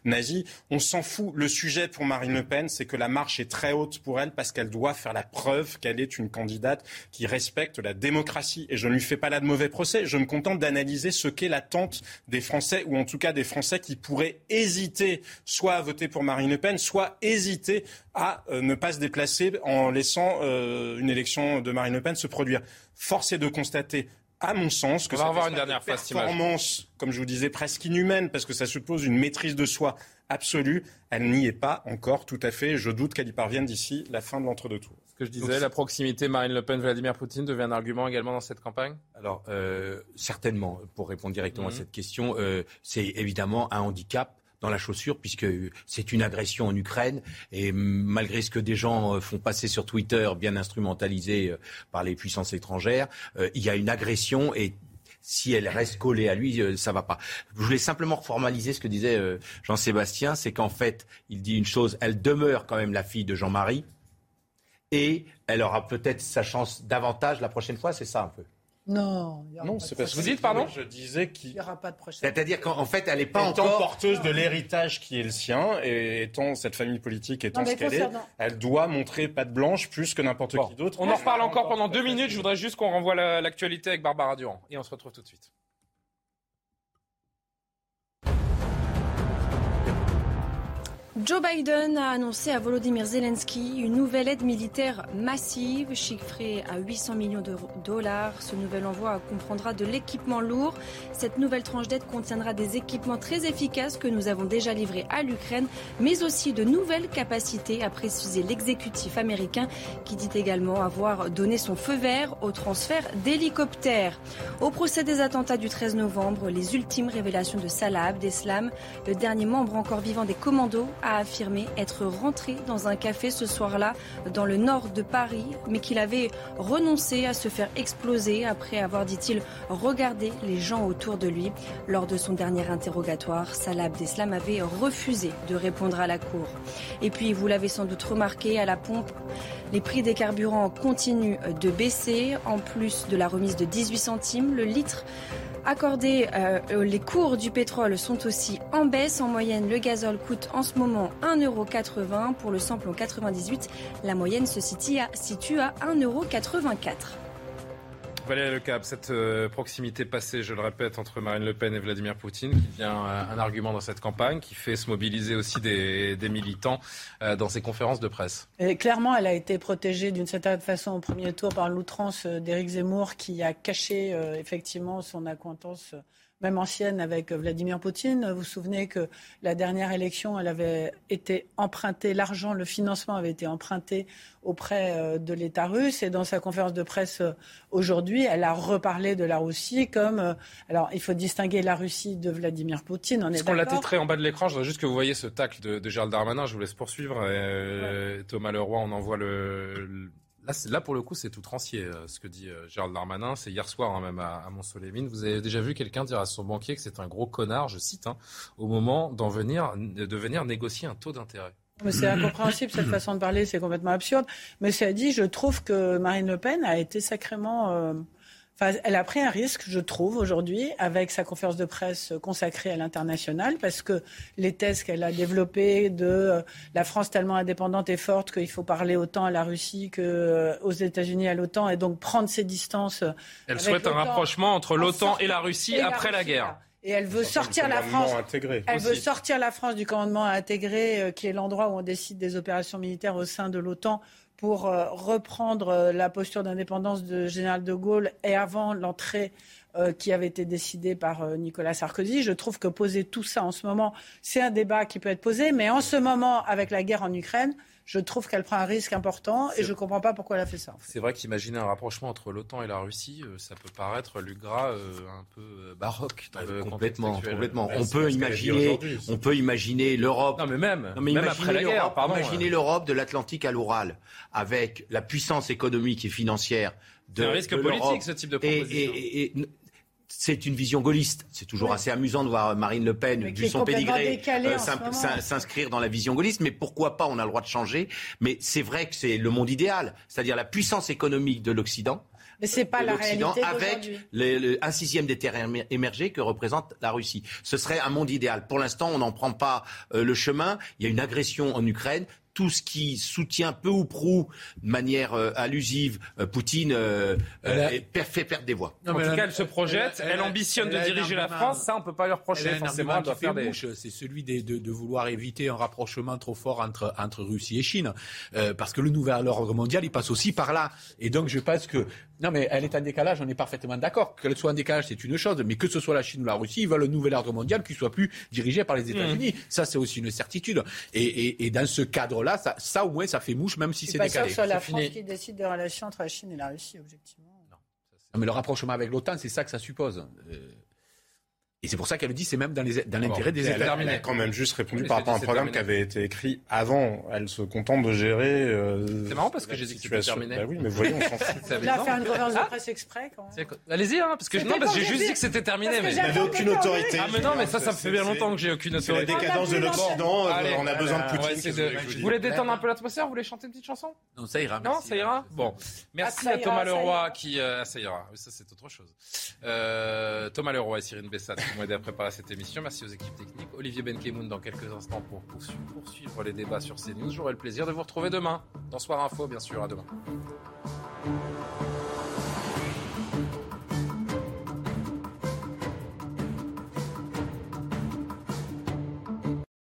nazie On s'en fout. Le sujet pour Marine Le Pen, c'est que la marche est très haute pour elle parce qu'elle doit faire la preuve qu'elle est une candidate qui respecte la démocratie. Et je ne lui fais pas de mauvais procès. Je me contente d'analyser ce qu'est l'attente des Français, ou en tout cas des Français qui pourraient hésiter soit à voter pour Marine Le Pen, soit hésiter à euh, ne pas se déplacer en laissant euh, une élection de Marine Le Pen se produire. Force est de constater à mon sens, que va avoir une dernière performance, comme je vous disais, presque inhumaine, parce que ça suppose une maîtrise de soi absolue. Elle n'y est pas encore tout à fait. Je doute qu'elle y parvienne d'ici la fin de l'entre-deux tours que je disais, la proximité Marine Le Pen-Vladimir Poutine devient un argument également dans cette campagne? Alors, euh, certainement, pour répondre directement à mhm. cette question, euh, c'est évidemment un handicap dans la chaussure puisque c'est une agression en Ukraine et malgré ce que des gens euh, font passer sur Twitter bien instrumentalisé par les puissances étrangères, il y a une agression et si elle reste collée à lui, ça va pas. Je voulais simplement formaliser ce que disait Jean-Sébastien, c'est qu'en fait, il dit une chose, elle demeure quand même la fille de Jean-Marie, et elle aura peut-être sa chance davantage la prochaine fois, c'est ça un peu. Non, non, c'est parce que vous dites pardon. Je disais qu'il n'y aura pas de prochaine. C'est-à-dire qu'en fait, elle n'est pas étant encore porteuse de l'héritage qui est le sien et étant cette famille politique étant ce qu'elle est, elle doit montrer patte blanche plus que n'importe qui d'autre. On en reparle encore pendant deux minutes. Je voudrais juste qu'on renvoie l'actualité avec Barbara Durand et on se retrouve tout de suite. Joe Biden a annoncé à Volodymyr Zelensky une nouvelle aide militaire massive, chiffrée à 800 millions de dollars. Ce nouvel envoi comprendra de l'équipement lourd. Cette nouvelle tranche d'aide contiendra des équipements très efficaces que nous avons déjà livrés à l'Ukraine, mais aussi de nouvelles capacités, a précisé l'exécutif américain, qui dit également avoir donné son feu vert au transfert d'hélicoptères. Au procès des attentats du 13 novembre, les ultimes révélations de Salah Abdeslam, le dernier membre encore vivant des commandos, a affirmé être rentré dans un café ce soir-là dans le nord de Paris, mais qu'il avait renoncé à se faire exploser après avoir, dit-il, regardé les gens autour de lui. Lors de son dernier interrogatoire, Salah Abdeslam avait refusé de répondre à la cour. Et puis, vous l'avez sans doute remarqué, à la pompe, les prix des carburants continuent de baisser. En plus de la remise de 18 centimes, le litre accordé, euh, les cours du pétrole sont aussi en baisse. En moyenne, le gazole coûte en ce moment 1,80€ pour le samplon 98. La moyenne se situe à, situe à 1,84€. Valérie Le Cap, cette euh, proximité passée, je le répète, entre Marine Le Pen et Vladimir Poutine, qui devient un argument dans cette campagne, qui fait se mobiliser aussi des, militants euh, dans ses conférences de presse. Clairement, elle a été protégée d'une certaine façon au premier tour par l'outrance d'Éric Zemmour, qui a caché effectivement son acquaintance même ancienne avec Vladimir Poutine. Vous vous souvenez que la dernière élection, elle avait été empruntée, l'argent, le financement avait été emprunté auprès euh, de l'État russe. Et dans sa conférence de presse euh, aujourd'hui, elle a reparlé de la Russie comme. Euh, alors, il faut distinguer la Russie de Vladimir Poutine. On est qu'on l'a titré en bas de l'écran, je voudrais juste que vous voyez ce tacle de, Gérald Darmanin. Je vous laisse poursuivre. Thomas Leroy, on envoie le Là, pour le coup, c'est outrancier euh, ce que dit euh, Gérald Darmanin. C'est hier soir, hein, même à, à. Vous avez déjà vu quelqu'un dire à son banquier que c'est un gros connard, je cite, hein, au moment de venir négocier un taux d'intérêt. C'est incompréhensible cette façon de parler, c'est complètement absurde. Mais ça dit, je trouve que Marine Le Pen a été sacrément euh, elle a pris un risque, je trouve, aujourd'hui, avec sa conférence de presse consacrée à l'international, parce que les thèses qu'elle a développées de euh, la France tellement indépendante et forte qu'il faut parler autant à la Russie qu'aux euh, États-Unis à l'OTAN, et donc prendre ses distances. Elle souhaite un rapprochement entre l'OTAN et la Russie après la, guerre. Et elle veut sortir la France. Elle veut sortir la France du commandement intégré, euh, qui est l'endroit où on décide des opérations militaires au sein de l'OTAN pour euh, reprendre euh, la posture d'indépendance de général de Gaulle et avant l'entrée euh, qui avait été décidée par Nicolas Sarkozy. Je trouve que poser tout ça en ce moment, c'est un débat qui peut être posé, mais en ce moment, avec la guerre en Ukraine, je trouve qu'elle prend un risque important et je ne comprends pas pourquoi elle a fait ça. C'est vrai qu'imaginer un rapprochement entre l'OTAN et la Russie, euh, ça peut paraître, Lugra, euh, un peu euh, baroque. complètement, complètement. on, peut imaginer, on peut imaginer l'Europe. Non, mais même, même après la guerre, pardon. Imaginez l'Europe de l'Atlantique à l'Oural, avec la puissance économique et financière de. C'est un risque politique, ce type de proposition. et, c'est une vision gaulliste. C'est toujours assez amusant de voir Marine Le Pen, vu son pédigré, euh, s'inscrire dans la vision gaulliste. Mais pourquoi pas On a le droit de changer. Mais c'est vrai que c'est le monde idéal, c'est-à-dire la puissance économique de l'Occident. Mais c'est pas la réalité avec un sixième des terres émergées que représente la Russie. Ce serait un monde idéal. Pour l'instant, on n'en prend pas euh, le chemin. Il y a une agression en Ukraine tout ce qui soutient peu ou prou, de manière euh, allusive, euh, Poutine euh, fait perdre des voix. en tout cas, elle se projette, elle, ambitionne de diriger la France, ça on peut pas lui reprocher. Forcément, doit faire des... C'est celui de, vouloir éviter un rapprochement trop fort entre, entre Russie et Chine, parce que le nouvel ordre mondial, il passe aussi par là. Et donc, je pense que non, mais elle est en décalage, on est parfaitement d'accord. Qu'elle soit en décalage, c'est une chose, mais que ce soit la Chine ou la Russie, ils veulent un nouvel ordre mondial qui soit plus dirigé par les mmh. États-Unis. Ça, c'est aussi une certitude. Et, dans ce cadre-là, ça, ça, au moins, ça fait mouche, même si c'est décalé. C'est pas sûr que la France qui décide des relations entre la Chine et la Russie, objectivement. Non, mais le rapprochement avec l'OTAN, c'est ça que ça suppose. Euh, et c'est pour ça qu'elle le dit, c'est même dans, l'intérêt des États. Elle a quand même juste répondu par rapport à un programme qui avait été écrit avant. Elle se contente de gérer. Euh, c'est marrant parce que j'ai dit que c'était terminé. Bah oui, mais voyons, on s'en fout. Là, faire une conférence de presse exprès. Quand même. Allez-y, hein, parce que non, parce que j'ai juste dit que c'était terminé. Mais n'avait aucune autorité. Ah mais non, mais ça, ça fait bien longtemps que j'ai aucune autorité. La décadence de l'Occident. On a besoin de Poutine. Vous voulez détendre un peu l'atmosphère Vous voulez chanter une petite chanson? Non, ça ira. Non, ça ira. Bon, merci à Thomas Leroy qui. Ça ira. Ça c'est autre chose. Thomas Leroy et Cyrine Bessat m'ont aidé à préparer cette émission. Merci aux équipes techniques. Olivier Benkemoun dans quelques instants pour poursuivre les débats sur CNews. J'aurai le plaisir de vous retrouver demain dans Soir Info, bien sûr. À demain.